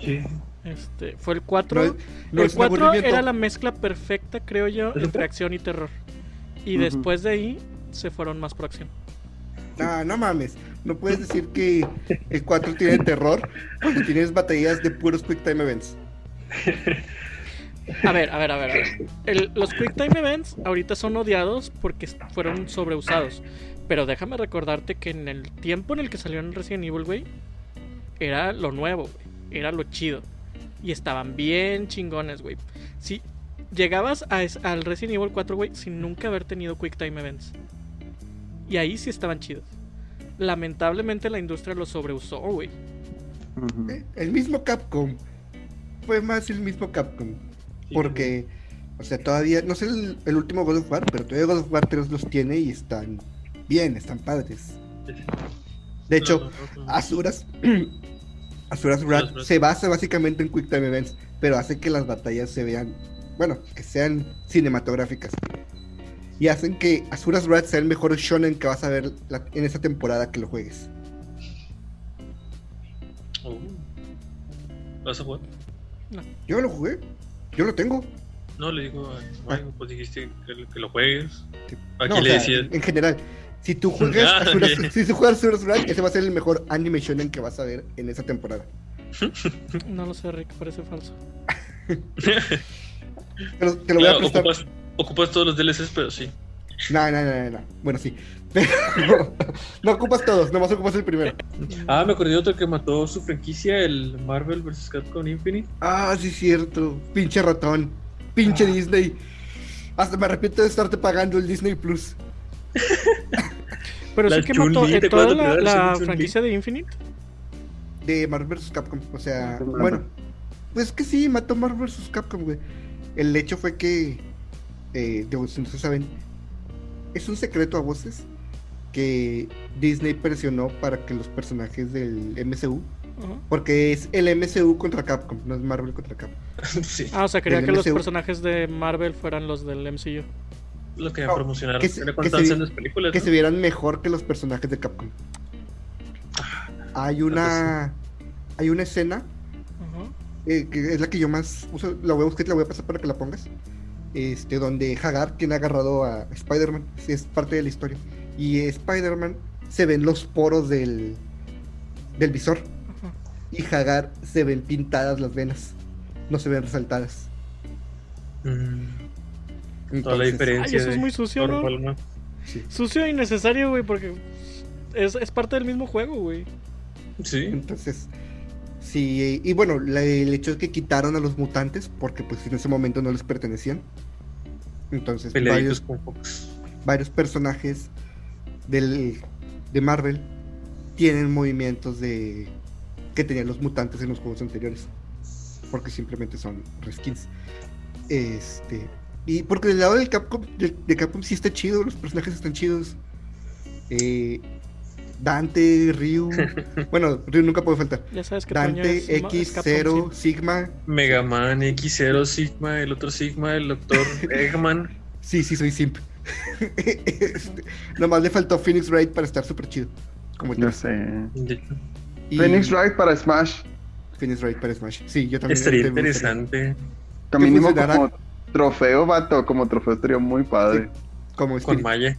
Sí. Este, fue el 4. No, no el es un 4 aburrimiento. era la mezcla perfecta, creo yo, ¿Eso entre acción y terror. Y después de ahí se fueron más por acción. No, no mames. No puedes decir que el 4 tiene terror cuando tienes batallas de puros Quick Time Events. A ver, a ver, a ver. a ver. El- los Quick Time Events ahorita son odiados porque fueron sobreusados. Pero déjame recordarte que en el tiempo en el que salió en Resident Evil, güey, era lo nuevo, güey. Era lo chido. Y estaban bien chingones, güey. Si llegabas a al Resident Evil 4, güey, sin nunca haber tenido Quick Time Events. Y ahí sí estaban chidos. Lamentablemente la industria los sobreusó, güey. Eh, El mismo Capcom. Fue más el mismo Capcom. Sí, Porque, o sea, todavía, no sé el, el último God of War, pero todavía God of War 3 los tiene y están bien, están padres. De hecho. Asuras, Asuras Wrath Asuras. se basa básicamente en Quick Time Events, pero hace que las batallas se vean, bueno, que sean cinematográficas. Y hacen que Asuras Wrath sea el mejor shonen que vas a ver la- en esa temporada que lo juegues. Oh. ¿Vas a jugar? Yo lo jugué, yo lo tengo. No, le digo a Mario, pues dijiste que, lo- que lo juegues. Sí. Aquí No, o le sea, decías. En general, si tú juegas Ah, Asuras, bien. si tú juegas Asuras Wrath, ese va a ser el mejor anime shonen que vas a ver en esa temporada. No lo sé, Rick, parece falso. Te lo, te lo voy a prestar. ocupas, ocupas todos los DLCs, pero sí. No, no, no, no, no. Bueno, sí. Pero no ocupas todos, nomás ocupas el primero. Ah, me acordé de otro que mató su franquicia, el Marvel vs. Capcom Infinite. Ah, sí, cierto. Pinche ratón. Pinche Ah. Disney. Hasta me arrepiento de estarte pagando el Disney Plus. Pero La sí que mató Chun-Li, en ¿te toda la, la franquicia de Infinite. De Marvel vs. Capcom. O sea, Ah, bueno. Pues que sí, mató Marvel vs. Capcom, güey. El hecho fue que. Eh, no se saben. Es un secreto a voces. Que Disney presionó para que los personajes del MCU. Porque es el MCU contra Capcom, no es Marvel contra Capcom. sí, Ah, o sea, quería Del que los personajes de Marvel fueran los del MCU. lo que No, promocionaron. que se- que se- las películas. que ¿no? se vieran mejor que los personajes de Capcom. Hay una hay una escena Ajá. eh, que es la que yo más uso, la voy a buscar y te la voy a pasar para que la pongas. Este, donde Hagar tiene agarrado a Spider-Man, es parte de la historia. Y Spider-Man se ven los poros del, del visor. Ajá. Y Hagar se ven pintadas las venas, no se ven resaltadas. Mm, Toda la diferencia. Ay, eso es muy sucio, ¿no? Palma. sí. Sucio e innecesario, güey, porque es, es parte del mismo juego, güey. Sí. Entonces, sí, y bueno, la- el hecho de que quitaron a los mutantes, porque pues en ese momento no les pertenecían. Entonces, varios, con Fox. varios personajes del, de Marvel tienen movimientos de que tenían los mutantes en los juegos anteriores. Porque simplemente son reskins. Este. Y porque del lado del Capcom, de, de Capcom sí está chido, los personajes están chidos. Eh, Dante, Ryu. bueno, Ryu nunca puede faltar. Ya sabes que Toño Dante, es ma- es Capcom, X0, sí. Sigma. Mega Man, X0, Sigma, el otro Sigma, el Doctor Eggman. Sí, sí, soy simp. Este, nomás le faltó Phoenix Wright para estar súper chido. Como Yo sé. Y Phoenix Wright para Smash. Phoenix Wright para Smash. Sí, yo también. Estaría también gustaría. interesante. Funcionara? como trofeo, vato. Como trofeo estaría muy padre. Como Con. Maya.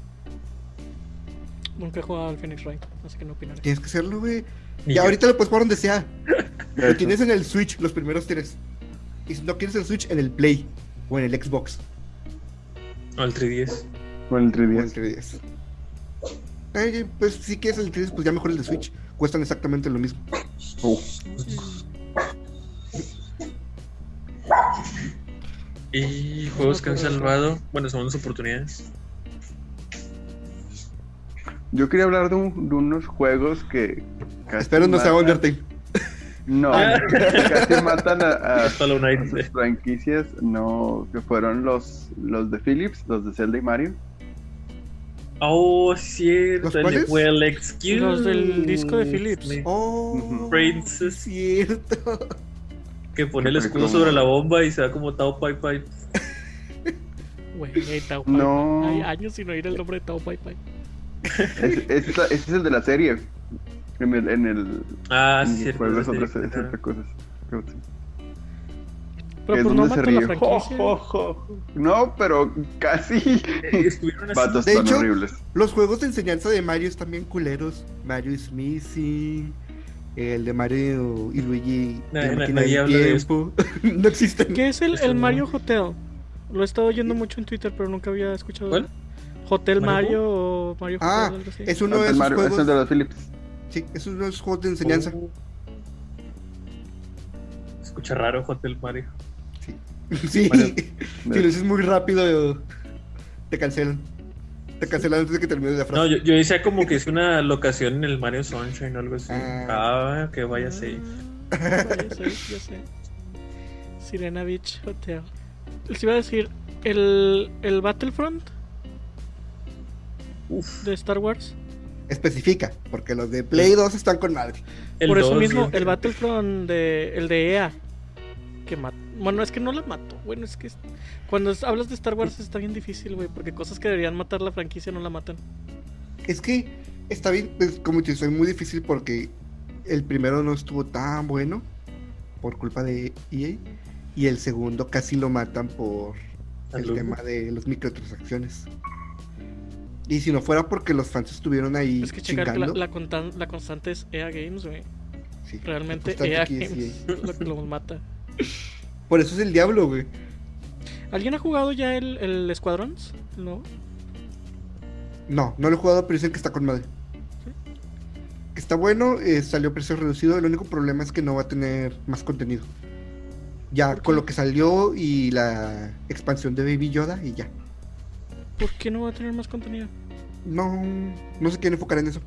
Nunca he jugado al Phoenix Wright, así que no opinaré. Tienes que hacerlo, güey. Y Ya ahorita lo puedes jugar donde sea. Lo tienes en el Switch, los primeros tres. Y si no quieres el Switch, en el Play. O en el Xbox. No, el 3DS. Con el O en 3DS. el 3DS. Ay, pues si quieres el 3DS, pues ya mejor el de Switch. Cuestan exactamente lo mismo. Y juegos que han salvado. Bueno, segundas oportunidades. Yo quería hablar de, un- de unos juegos que. casi Espero no sea Undertale. No, Ah. casi matan a, a a sus franquicias. No, que fueron los, los de Philips, los de Zelda y Mario. Oh, cierto. ¿Los el de? Well Excuse. Los del disco de Philips. me- Oh. Princess. cierto. Que pone el escudo sobre la bomba y se da como Tao Pai Pai. Güey, Tao Pai. No. Hay años sin oír el nombre de Tao Pai Pai. Ese, es- es el de la serie. En el, en el, Ah, en cierto. juego es otra, sí. otra cosa. Pero es pues no donde se ríe. Jo, jo, jo. No, pero casi. Eh, Estuvieron así. Vatos De tan hecho- horribles. Los juegos de enseñanza de Mario están bien culeros. Mario is Missing. El de Mario y Luigi. La na- máquina nadie habla de tiempo. no existen. ¿Qué es el, el no. Mario Hotel? Lo he estado oyendo mucho en Twitter, pero nunca había escuchado. ¿Cuál? Hotel ¿Mario Mario o Mario Hotel, Ah, algo así. es uno de esos Mario- es juegos. el de los Philips. Sí, es uno de esos juegos de enseñanza. Oh. Escucha raro Hotel Mario. Sí, Mario. si lo dices muy rápido, te cancelan. Te cancelan antes de que termines la frase. No, yo, yo decía como que es una locación en el Mario Sunshine o algo así. Ah. Ah, que vaya a ser. Ah, vaya safe, ya sé. Sirena Beach Hotel. Les iba a decir, el, el Battlefront Uf. de Star Wars. Especifica, porque los de Play 2 están con madre. El Por eso 2, mismo, sí. el Battlefront de el de EA. Que mató. Bueno, es que no la mató. Bueno, es que cuando es- hablas de Star Wars está bien difícil, güey. Porque cosas que deberían matar la franquicia no la matan. Es que está bien, pues, como te soy muy difícil porque el primero no estuvo tan bueno por culpa de EA y el segundo casi lo matan por el tema de las microtransacciones. Y si no fuera porque los fans estuvieron ahí Es que checar que la, chingando, la, constante es EA Games, güey. sí, Realmente EA Games es lo que los mata. Por eso es el diablo, güey. ¿Alguien ha jugado ya el, el Squadrons? No. No, no lo he jugado, pero dicen que está con madre. Que está bueno, eh, salió precio reducido. El único problema es que no va a tener más contenido. Ya con lo que salió y la expansión de Baby Yoda y ya. ¿Por qué no va a tener más contenido? No, no se quieren enfocar en eso.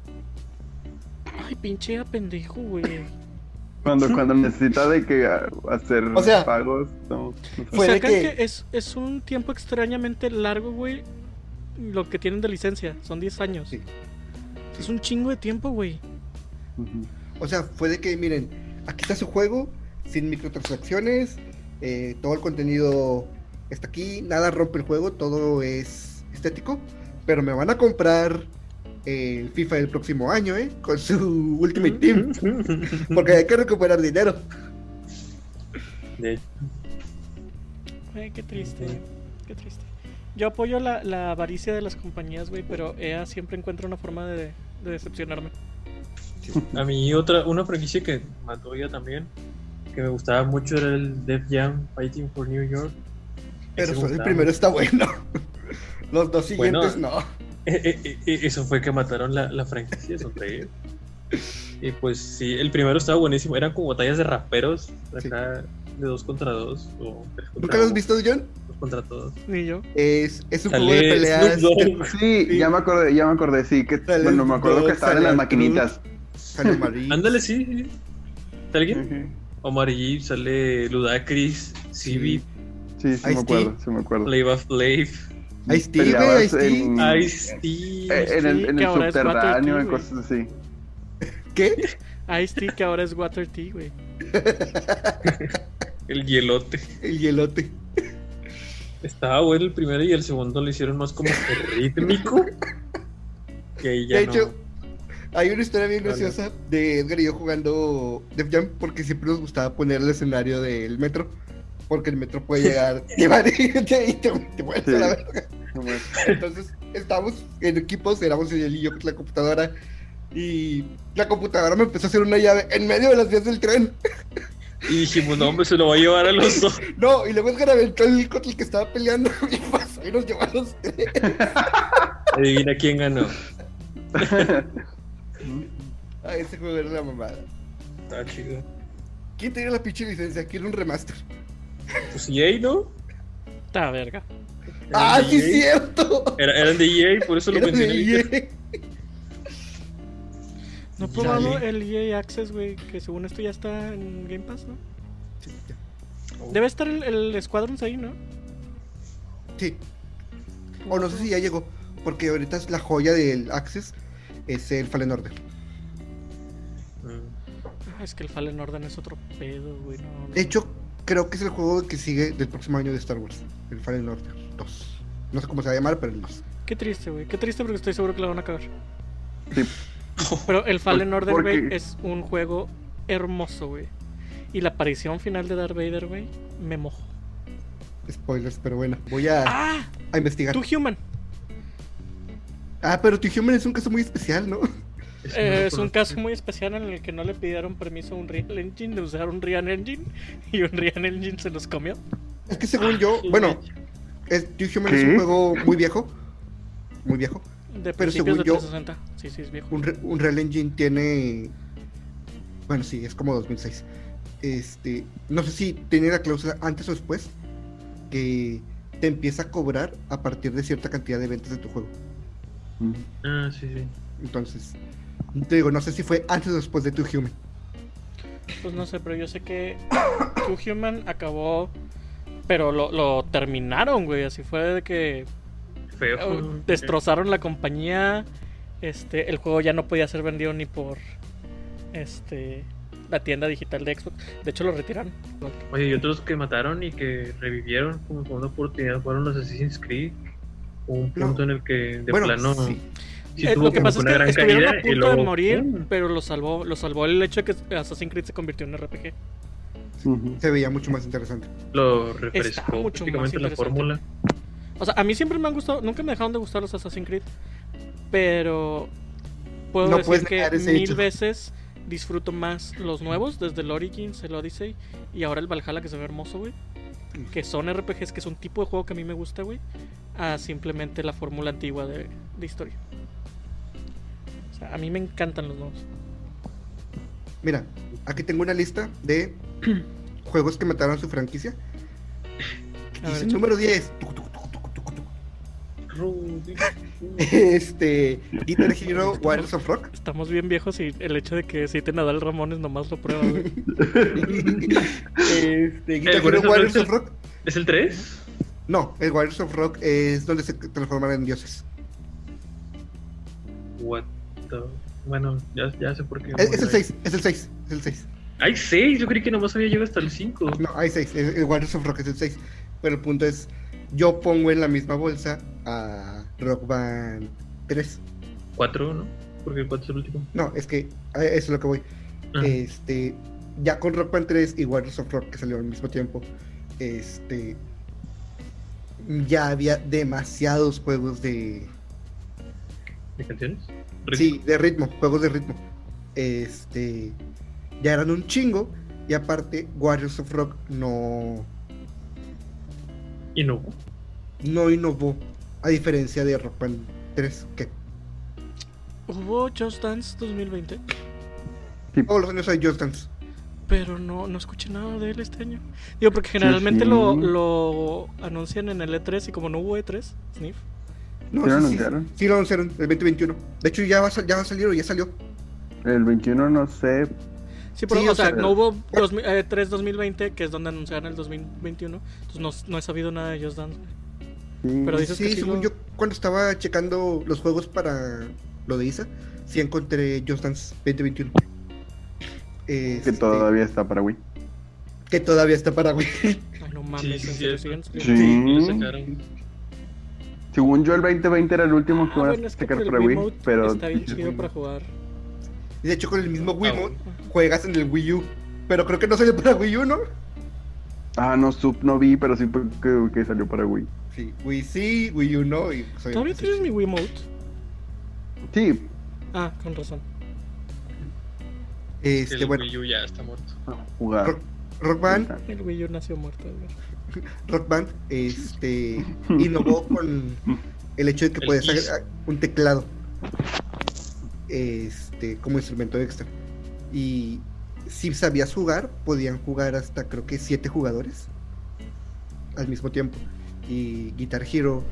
Ay, pinche EA pendejo, güey. Cuando, cuando necesita de que hacer O sea, pagos. No, no sé. Que- que, es, es un tiempo extrañamente largo, güey. Lo que tienen de licencia. Son 10 años. Sí. Es un chingo de tiempo, güey. O sea, fue de que, miren, aquí está su juego, sin microtransacciones, eh, todo el contenido está aquí, nada rompe el juego, todo es estético, pero me van a comprar eh, el FIFA del próximo año, ¿eh? Con su Ultimate Team, porque hay que recuperar dinero. Ay, qué triste. Qué triste. Yo apoyo la, la avaricia de las compañías, güey, pero EA siempre encuentra una forma de, de decepcionarme. A mí otra, una franquicia que mató ya también, que me gustaba mucho era el Def Jam Fighting for New York. Pero el primero está bueno. Los dos Bueno. siguientes no. Eh, eh, eh, eso fue que mataron la, la franquicia, sonreír. Y pues sí, el primero estaba buenísimo. Eran como batallas de raperos, acá de dos contra dos. O tres contra ¿Nunca lo has visto, John? Dos contra todos. Ni yo. Es, es un juego de peleas. Dogg. Sí, Sí. ya me acordé, ya me acordé, sí, que bueno, me acuerdo que estaban en las maquinitas. Ándale, sí. sí. ¿Sale alguien? Ujú. Omar Jeep, sale Ludacris, Civi, Sí, sí me acuerdo, sí me acuerdo. Flavor Flav, Ice-T, güey, Ice-T. en- Ice-T. En el, en que el ahora es subterráneo Tea, cosas así. ¿Qué? Ice-T, que ahora es Water Tea, güey. El hielote. El hielote. Estaba bueno el primero y el segundo lo hicieron más como rítmico. Que ahí ya De no. hecho, hay una historia bien graciosa de Edgar y yo jugando Def Jam porque siempre nos gustaba poner el escenario del metro. Porque el metro puede llegar, llevar y te, y te, te mueres a la Sí. verga. Entonces, estábamos en equipos, éramos él y yo con la computadora. Y la computadora me empezó a hacer una llave en medio de las vías del tren. Y dijimos, no, hombre, se lo va a llevar a los dos. No, y luego Edgar aventó el con el que estaba peleando y pasó y nos llevó a los tres. Adivina quién ganó. Ah, ese juego era la mamada. Está chido. ¿Quién tenía la pinche licencia? Quiero un remaster. Pues EA, ¿no? Está verga. ¡Ah, sí, EA. cierto! Era- eran de EA, por eso lo mencioné. No he probado el EA Access, güey, que según esto ya está en Game Pass, ¿no? Debe estar el, el Squadrons ahí, ¿no? Sí. O no sé si ya llegó. Porque ahorita es la joya del Access. Es el Fallen Order. Mm. Ah, es que el Fallen Order es otro pedo, güey. No, no. De hecho, creo que es el juego que sigue del próximo año de Star Wars. El Fallen Order 2. No sé cómo se va a llamar, pero el 2. Qué triste, güey. Qué triste porque estoy seguro que la van a acabar. Sí. Pero el Fallen Por- Order, güey, porque- es un juego hermoso, güey. Y la aparición final de Darth Vader, güey, me mojó. Spoilers, pero bueno. Voy a, ¡Ah! a investigar. Two Human. Ah, pero Two Human es un caso muy especial, ¿no? Eh, es un caso muy especial en el que no le pidieron permiso a un Real Engine de usar un Real Engine y un Real Engine se los comió. Es que según yo, bueno, es, Two Human es un juego muy viejo. Muy viejo. De Pero según de yo- 360. Sí, sí, es viejo. Un, Re- un Real Engine tiene. Bueno, sí, es como 2006. Este. No sé si tiene la cláusula antes o después. Que te empieza a cobrar a partir de cierta cantidad de ventas de tu juego. Ujú. Ah, sí, sí. Entonces. Te digo, no sé si fue antes o después de Two Human. Pues no sé, pero yo sé que Two Human acabó. Pero lo, lo terminaron, güey. Así fue de que Feo. eh, destrozaron la compañía. Este, el juego ya no podía ser vendido ni por este la tienda digital de Xbox. De hecho lo retiraron. Oye, y otros que mataron y que revivieron como segunda oportunidad fueron los Assassin's Creed. Hubo un No. punto en el que de bueno, plano sí. Sí Eh, tuvo lo que pasa es que gran estuvieron caída a punto luego, de morir, pero lo salvó, lo salvó el hecho de que Assassin's Creed se convirtió en RPG. Ujú. Se veía mucho más interesante. lo refrescó mucho más la fórmula. O sea, a mí siempre me han gustado, nunca me dejaron de gustar los Assassin's Creed, pero puedo No decir que mil hecho. veces disfruto más los nuevos, desde el Origins, el Odyssey y ahora el Valhalla que se ve hermoso, güey. Que son RPGs, que es un tipo de juego que a mí me gusta, güey. A simplemente la fórmula antigua de, de historia. A mí me encantan los nuevos. Mira, aquí tengo una lista de juegos que mataron su franquicia. Ver, número 10. Tucu, tucu, tucu, tucu, tucu, tucu. Rudy. Este. Guitar Hero Warriors of Rock. Estamos bien viejos y el hecho de que citen a Dal Ramones nomás lo prueba, este, Guitar ¿El Hero Warriors of Warriors Rock? of Rock. ¿Es el 3? No, el Warriors of Rock es donde se transforman en dioses. What the... Bueno, ya, ya sé por qué. Es, es el 6, es el 6, es el 6. Hay 6, yo creí que nomás había llegado hasta el 5. No, hay 6, el, Warriors of Rock es el 6. Pero el punto es, yo pongo en la misma bolsa a Rock Band 3. 4, ¿no? Porque el 4 es el último. No, es que eso es lo que voy. Ah, Este, ya con Rock Band 3 y Warriors of Rock que salieron al mismo tiempo, este, ya había demasiados juegos de. ¿De canciones? Sí, de ritmo, juegos de ritmo. Este. Ya eran un chingo. Y aparte, Warriors of Rock no. ¿Y no? No innovó. A diferencia de Rock Band 3, que ¿Hubo Just Dance 2020? todos los años hay Just Dance. Pero no, no escuché nada de él este año. Digo, porque generalmente sí. Lo, lo anuncian en el E3 y como no hubo E3, Sniff. No, ¿Sí lo sí, sí, anunciaron? sí lo anunciaron, el 2021. De hecho, ya va, a sal- ya va a salir o ya salió. El 21 no sé. Sí, pero Sí, o, o sea, sea, no hubo dos eh, E3 2020, que es donde anunciaron el 2021. Entonces no, no he sabido nada de Just Dance. Sí. Pero dices sí, que sí según lo- yo, cuando estaba checando los juegos para lo de ISA, sí encontré Just Dance 2021. que Este, todavía está para Wii. que todavía está para Wii. Ay, no mames, sí, ¿en sí, siguen Sí. Según yo, el 2020 era el último que Ah, iban bueno, a es que sacar para Wii, pero está bien chido para jugar. Y de hecho, con el mismo Wiimote Ah, juegas en el Wii U. Pero creo que no salió para Wii U, ¿no? Ah, no, sub, no vi, pero sí que, que salió para Wii. Sí, Wii sí, Wii U no. Y pues, ¿Todavía tienes mi Wiimote? Sí, Ah, con razón. Este, El bueno, Wii U ya está muerto. a jugar. Rock, Rock Band, El Wii U nació muerto. Edgar. Rock Band, este, innovó con el hecho de que El puedes hacer un teclado, este, como instrumento extra. Y si sabías jugar, podían jugar hasta creo que siete jugadores al mismo tiempo. Y Guitar Hero,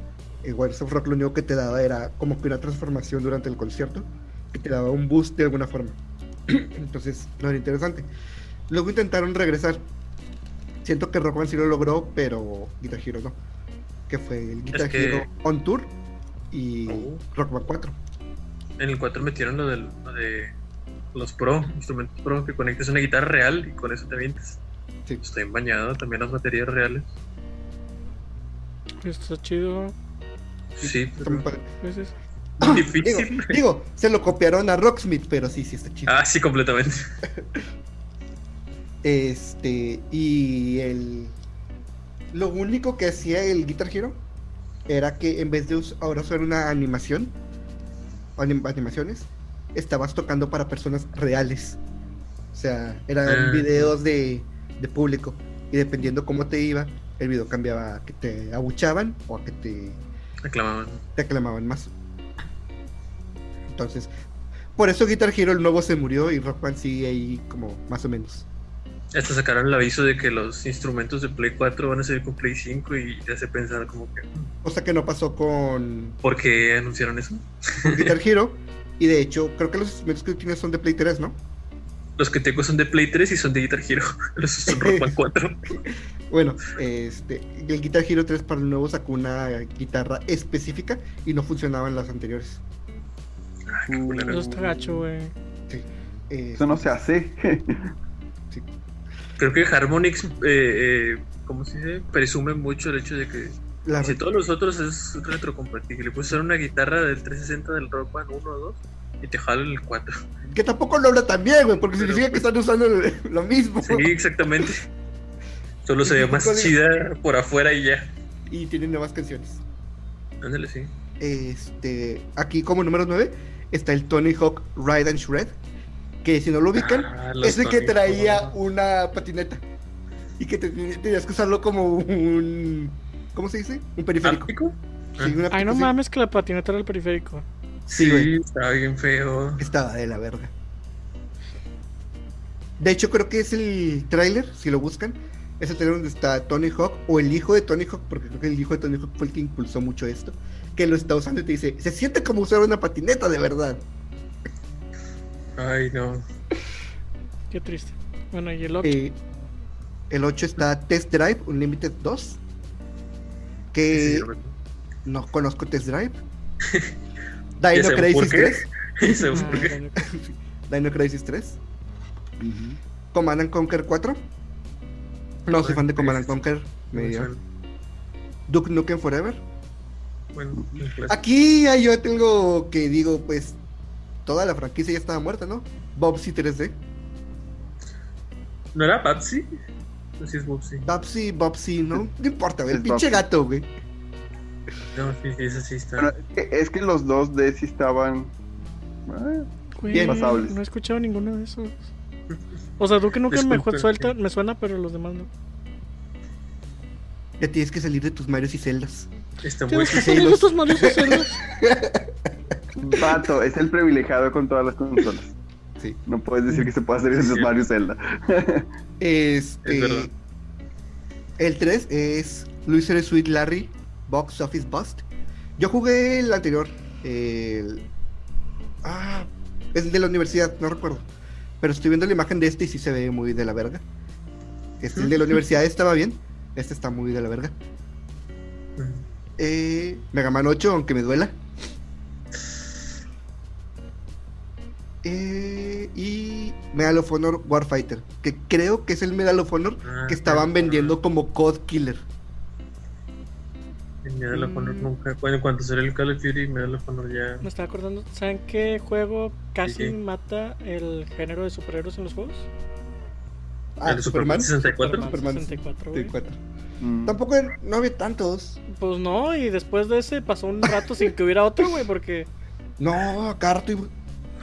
eh, Warriors of Rock, lo único que te daba era como que una transformación durante el concierto, que te daba un boost de alguna forma. Entonces, no era interesante. Luego intentaron regresar. Siento que Rock Band sí lo logró, pero Guitar Hero no. Que fue el Guitar que- Hero On Tour y Oh. Rock Band 4. En el 4 metieron lo, del, lo de los pro, instrumentos pro, que conectes una guitarra real y con eso te avientes. Sí. Está bien bañado, también las baterías reales. Está chido. Sí, Está muy pero. Pues es- Digo, digo, se lo copiaron a Rocksmith, pero sí, sí está chido. Ah, sí, completamente. Este, y el. Lo único que hacía el Guitar Hero era que en vez de us- ahora usar una animación, anim- animaciones, estabas tocando para personas reales. O sea, eran Ah. videos de, de público. Y dependiendo cómo te iba, el video cambiaba a que te abuchaban o a que te, Aclamaban. te aclamaban más. Entonces, por eso Guitar Hero el nuevo se murió y Rock Band sigue ahí como más o menos. Hasta sacaron el aviso de que los instrumentos de Play 4 van a salir con Play 5 y te hace pensar como que... Cosa que no pasó con, ¿Por qué anunciaron eso? con Guitar Hero. Y de hecho, creo que los instrumentos que tienes son de Play 3, ¿no? Los que tengo son de Play 3 y son de Guitar Hero. Los son Rock Band 4. Bueno, este, el Guitar Hero 3 para el nuevo sacó una guitarra específica y no funcionaban las anteriores. Ay, qué culero. Eso está gacho, güey. Eh, Eso no se hace. Creo que Harmonix, eh, eh, ¿cómo se dice? Presume mucho el hecho de que la- si todos los otros es retrocompatible. Puedes usar una guitarra del 360 del Rock Band 1 o 2 y te jala el 4. que tampoco lo habla tan bien, güey, porque Pero, significa que pues- están usando lo mismo. Sí, exactamente. Solo se ve más chida por afuera y ya. Y tienen nuevas canciones. Ándale, sí. Este, aquí como número 9 está el Tony Hawk Ride and Shred. Que si no lo ubican, Ah, es el que traía una patineta. Y que te- tenías que usarlo como un. ¿Cómo se dice? Un periférico. ¿Áptico? Sí, una Ay, no sí. mames que la patineta era el periférico. Sí, Sí, güey. estaba bien feo. Estaba de la verga. De hecho, creo que es el tráiler, si lo buscan. Es el trailer donde está Tony Hawk o el hijo de Tony Hawk, porque creo que el hijo de Tony Hawk fue el que impulsó mucho esto. Que lo está usando y te dice: Se siente como usar una patineta de verdad. Ay, no. Qué triste. Bueno, y el otro. Eh, el 8 está Test Drive Unlimited 2. Sí, Que sí, Roberto. no conozco Test Drive. Ya Dino Crisis qué. 3. ¿Sabes Ah, por qué? bueno. Dino Crisis 3. Command and Conquer 4. No soy fan de Command and Conquer. Me dio. Duke Nukem Forever. Bueno. Aquí ya yo tengo que digo, pues, toda la franquicia ya estaba muerta, ¿no? Bobsy 3D. ¿No era Patsy? Así es Bobsy. Bobsy, Bobsy, ¿no? No importa, güey. El pinche Bobsy. gato, güey. No, sí, sí, ese sí está. Es, que, es que los dos D sí estaban. eh, Güey, Bien. Pasables. no he escuchado ninguno de esos. O sea, tú que nunca me suelta, me suena, pero los demás no. Ya tienes que salir de tus Marios y celdas. Está muy. Tienes que sí, salir de tus manos a celdas. Vato, es el privilegiado con todas las consolas. Sí. No puedes decir que se puede hacer eso Sí. Mario Zelda. Este. Es. El 3 es Loser Sweet Larry Box Office Bust. Yo jugué el anterior. El. Ah, es el de la universidad, no recuerdo. Pero estoy viendo la imagen de este y sí se ve muy de la verga. Este, el de la universidad estaba bien. Este está muy de la verga. Eh, Mega Man 8, aunque me duela. Eh, y Medal of Honor Warfighter, que creo que es el Medal of Honor Ah, que estaban vendiendo como Code Killer. En Medal of Honor Mm. nunca. Bueno, en cuanto salió el Call of Duty, Medal of Honor ya. Me estaba acordando. ¿Saben qué juego casi Sí, sí. mata el género de superhéroes en los juegos? Ah, ¿El Superman. Superman 64? Superman 64, güey. 64. Mm. Tampoco no había tantos. Pues no, y después de ese pasó un rato sin que hubiera otro, güey, porque. No, cada rato.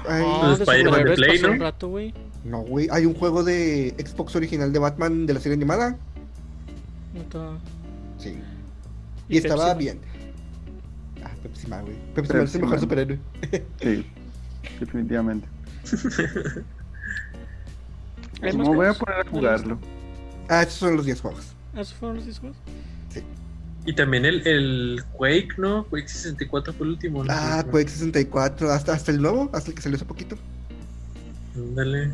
Iba- Ay, No, Pues de Spider-Man de Play, ¿no? un rato, güey. No, güey. Hay un juego de Xbox original de Batman de la serie animada. Neta. Sí. Y Y, estaba Pepsi bien. Ah, Pepsi Man, güey. Pepsi Man es Pepsi el mejor superhéroe. Sí, definitivamente. ¿Hay Me más voy a poner a jugarlo. Ah, esos son los 10 juegos. ¿Ah, ¿Esos fueron los 10 juegos? Y también el, el Quake, ¿no? Quake 64 fue el último. ¿no? Ah, Quake 64. Hasta, hasta el nuevo, hasta el que salió hace poquito. Ándale.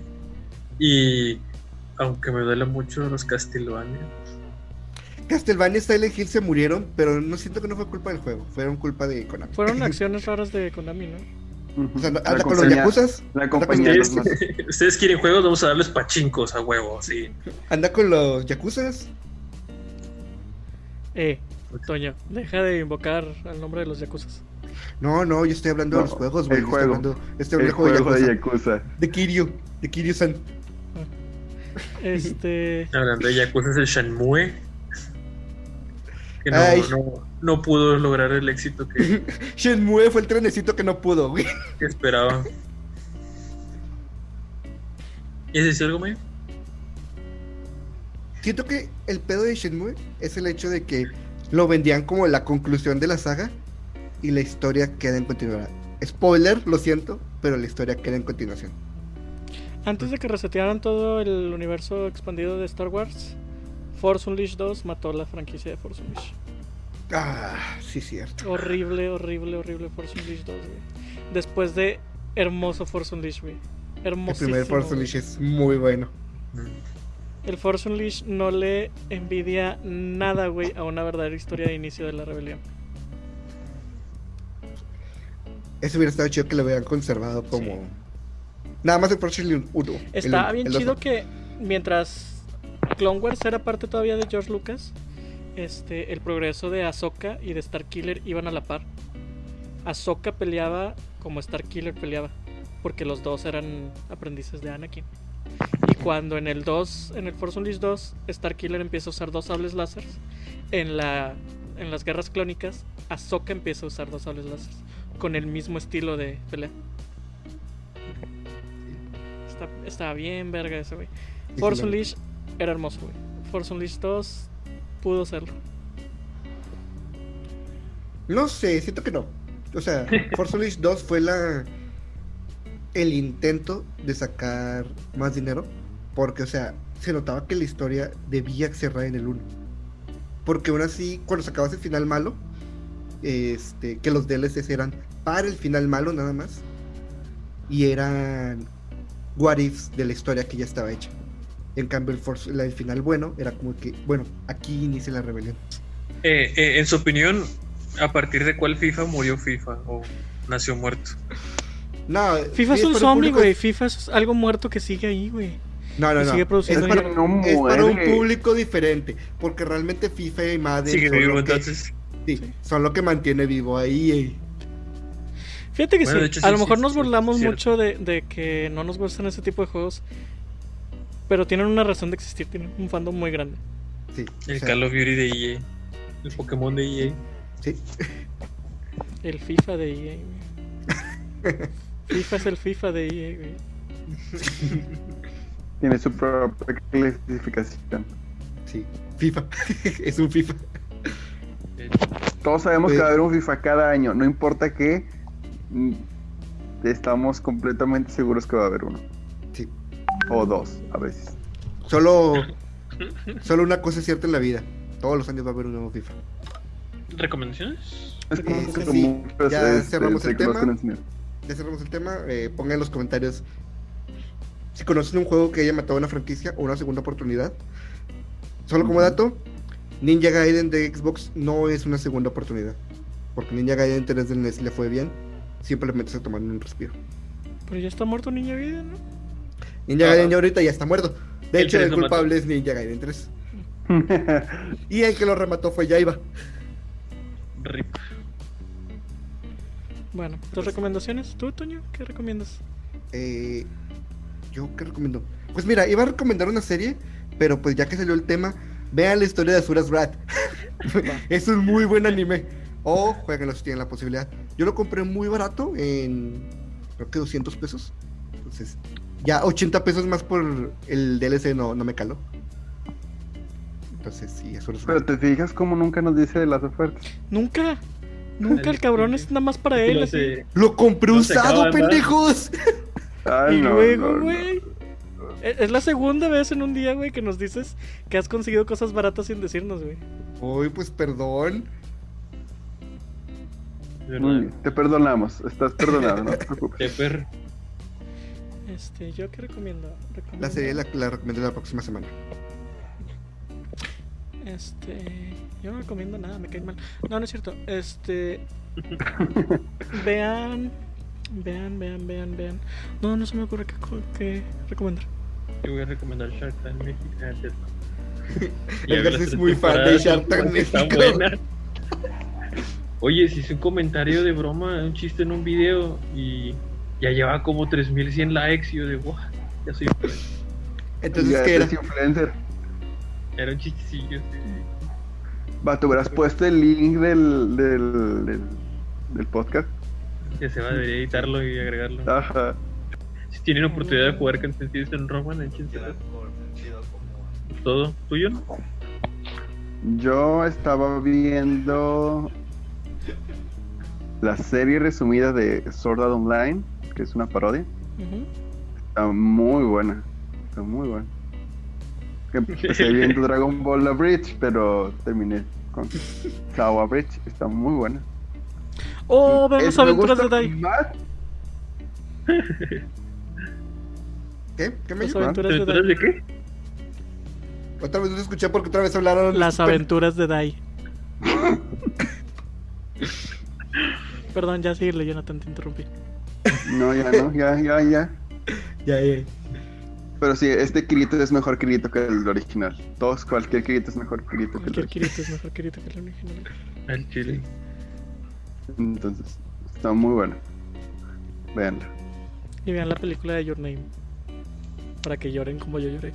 Y aunque me duele mucho los Castlevania. Castlevania y Silent Hill se murieron, pero no siento que no fue culpa del juego. Fueron culpa de Konami. Fueron acciones raras de Konami, ¿no? Ujú. O sea, La con los yakuzas. La compañía los Ustedes, más- ustedes quieren juegos, vamos a darles pachincos a huevo, sí. Anda con los yakuzas. Eh, Toño, deja de invocar al nombre de los yakuzas. No, no, yo estoy hablando de los juegos, güey. el yo Estoy juego. hablando, estoy El hablando de juego de Yakuza. Yakuza. De Kiryu. De Kiryu-san. Este. Hablando de Yakuza es el Shenmue. Que no, Ay. no, no pudo lograr el éxito que, Shenmue fue el trenecito que no pudo, güey. que esperaba. ¿Y es decir algo, Mayo? Siento que el pedo de Shenmue es el hecho de que lo vendían como la conclusión de la saga y la historia queda en continuidad. Spoiler, lo siento, pero la historia queda en continuación. Antes de que resetearan todo el universo expandido de Star Wars, Force Unleashed 2 mató la franquicia de Force Unleashed. Ah, sí, cierto. Horrible, horrible, horrible Force Unleashed 2, güey. Después de hermoso Force Unleashed, güey. El Hermosísimo. primer Force. Unleashed es muy bueno. El Force Unleashed no le envidia nada, güey, a una verdadera historia de inicio de la rebelión. Eso hubiera estado chido que lo hubieran conservado como. Nada más el Force Unleashed 1. el Está uno, bien el dos chido que mientras Clone Wars era parte todavía de George Lucas, este, el progreso de Ahsoka y de Starkiller iban a la par. Ahsoka peleaba como Starkiller peleaba, porque los dos eran aprendices de Anakin. Y cuando en el 2, en el Force Unleashed 2, Starkiller empieza a usar dos sables láser, en la en las guerras clónicas, Ahsoka empieza a usar dos sables láser con el mismo estilo de pelea. Está, estaba bien verga eso, güey. Force Unleashed era hermoso, güey. Force Unleashed 2 pudo serlo. No sé, siento que no. O sea, Force Unleashed 2 fue la el intento de sacar más dinero. Porque, o sea, se notaba que la historia debía cerrar en el 1. Porque aún así, cuando sacabas el final malo, este, que los DLCs eran para el final malo nada más. Y eran what ifs de la historia que ya estaba hecha. En cambio, el, Force- el final bueno era como que, bueno, aquí inicia la rebelión. Eh, eh, en su opinión, ¿a partir de cuál FIFA murió FIFA o nació muerto? No, FIFA es un zombie, güey. FIFA es algo muerto que sigue ahí, güey. No, no, no. sigue produciendo es, para, dinero. No es para un público diferente. Porque realmente FIFA y Madden Sigue son, vivo lo que, entonces. sí, son lo que mantiene vivo ahí. eh. Fíjate que Bueno, sí. hecho, a sí, lo mejor sí, nos sí, burlamos mucho de, de que no nos gustan ese tipo de juegos. Pero tienen una razón de existir. Tienen un fandom muy grande. Sí, o El sea, Call of Duty de EA. El Pokémon de EA. sí. El FIFA de EA. FIFA es el FIFA de EA, güey. Tiene su propia clasificación. Sí, FIFA. es un FIFA. Todos sabemos Sí. que va a haber un FIFA cada año, no importa qué. mm, Estamos completamente seguros que va a haber uno. Sí. O dos, a veces. Solo, solo una cosa es cierta en la vida. Todos los años va a haber un nuevo FIFA. ¿Recomendaciones? Es como Eh, que sí, muchos, ya este, cerramos el tema. Ya cerramos el tema. Eh, pongan en los comentarios si conocen un juego que haya matado una franquicia o una segunda oportunidad. Solo como dato, Ninja Gaiden de Xbox no es una segunda oportunidad. Porque Ninja Gaiden 3 del NES le fue bien. Simplemente se tomaron un respiro. Pero ya está muerto Niña Vida, ¿no? Ninja. Gaiden ya ahorita ya está muerto. De El hecho, 3 el mató. culpable es Ninja Gaiden 3. Y el que lo remató fue Yaiba. Rip. Bueno, ¿tus recomendaciones? ¿Tú, Toño? ¿Qué recomiendas? Eh, ¿Yo qué recomiendo? Pues mira, iba a recomendar una serie, pero pues ya que salió el tema, vean la historia de Asuras Brat. es un muy buen anime. O jueguenlo si tienen la posibilidad. Yo lo compré muy barato, en creo que 200 pesos. Entonces, ya 80 pesos más por el DLC no, no me caló. Entonces, sí, Asuras Pero Brat. te fijas como nunca nos dice de las ofertas. Nunca. Nunca el cabrón es nada más para él. Lo así. ¡Lo compré usado, pendejos! Ay, Y no, luego, no, no. güey. Es la segunda vez en un día, güey, que nos dices que has conseguido cosas baratas sin decirnos, güey. Uy, pues perdón. Te perdonamos, estás perdonado, no te preocupes. Este, ¿yo qué recomiendo? Recomiendo- La serie la, la recomiendo la próxima semana. Este. Yo no recomiendo nada, me cae mal. No, no es cierto. Este. vean. Vean, vean, vean, vean. No, no se me ocurre qué, co- qué recomendar. Yo voy a recomendar Shark Tank México. Las es muy fan de Shark Tank México. buena. Oye, si hice un comentario de broma, un chiste en un video y ya lleva como 3100 likes y yo de wow, ya soy fan". Entonces, ¿qué era? eres influencer. Era un chistecillo. sí. Va, te hubieras puesto el link del, del, del, del podcast. Ya se va, debería editarlo y agregarlo. Ajá. Si tienen oportunidad de jugar con sentidos en Roman, échensela. Todo tuyo. Yo estaba viendo la serie resumida de Sword Art Online, que es una parodia. Está muy buena. Está muy buena. Empecé viendo Dragon Ball La Bridge, pero terminé con Sawa Bridge. Está muy buena. Oh, me aventuras de más- ¿Qué? ¿Qué me dijo? aventuras de ¿Aventuras Dai. de qué? Otra vez no te escuché porque otra vez hablaron. Las aventuras de Dai. Perdón, ya síguele, Jonathan, te interrumpí. No, ya no, ya, ya, ya. Ya, ya. Pero sí, este Kirito es mejor Kirito que el original. Todos, cualquier Kirito es mejor Kirito que el Cualquier original. Kirito es mejor Kirito que el original. Al chile. Entonces, está muy bueno. Veanla. Y vean la película de Your Name. Para que lloren como yo lloré.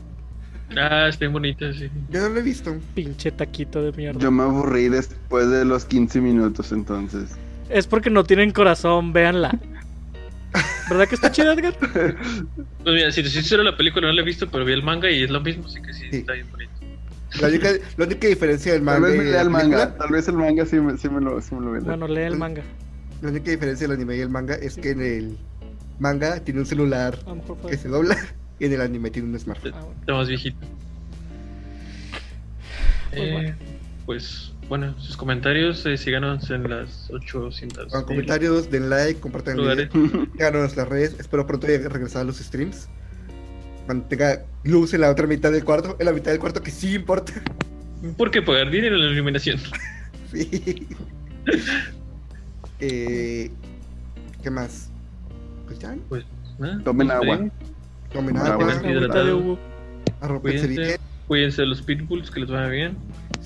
Ah, está bien bonita, sí. Yo no lo he visto. Pinche taquito de mierda. Yo me aburrí después de los 15 minutos, entonces. Es porque no tienen corazón, véanla. ¿Verdad que está chida, Edgar? Pues mira, si te soy sincero, la película no la he visto, pero vi el manga y es lo mismo, así que sí, Sí. está bien bonito. La única, la única diferencia del Tal manga vez y me lea el manga. Tal vez el manga sí me, sí me lo, sí me lo. Bueno, lee el manga. la única diferencia del anime y el manga es que en el manga tiene un celular que se dobla y en el anime tiene un smartphone. Ah, bueno. Está más viejito. Pues Eh, bueno. Pues bueno, sus comentarios, eh, síganos en las 800 Con comentarios, den like, compartan el lugares. video, síganos las redes. Espero pronto regresar a los streams. Cuando tenga luz en la otra mitad del cuarto, en la mitad del cuarto que sí importa. ¿Por qué pagar dinero en la iluminación? Sí. Eh, ¿Qué más? Pues ya, Pues. Tomen agua. tomen Bueno, agua, bueno, arrópense bien. Cuídense, cuídense de los pitbulls, que les vaya bien.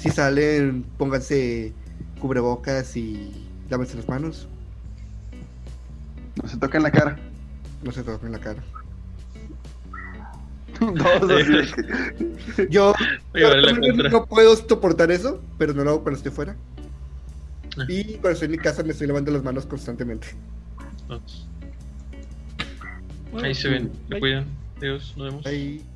Si salen, pónganse cubrebocas y lávense las manos. No se toquen la cara. No se toquen la cara. Yo, no puedo soportar eso, pero no lo hago cuando estoy fuera. Y cuando estoy en mi casa me estoy lavando las manos constantemente. Bueno, ahí se ven, se bye. cuidan. Adiós, nos vemos.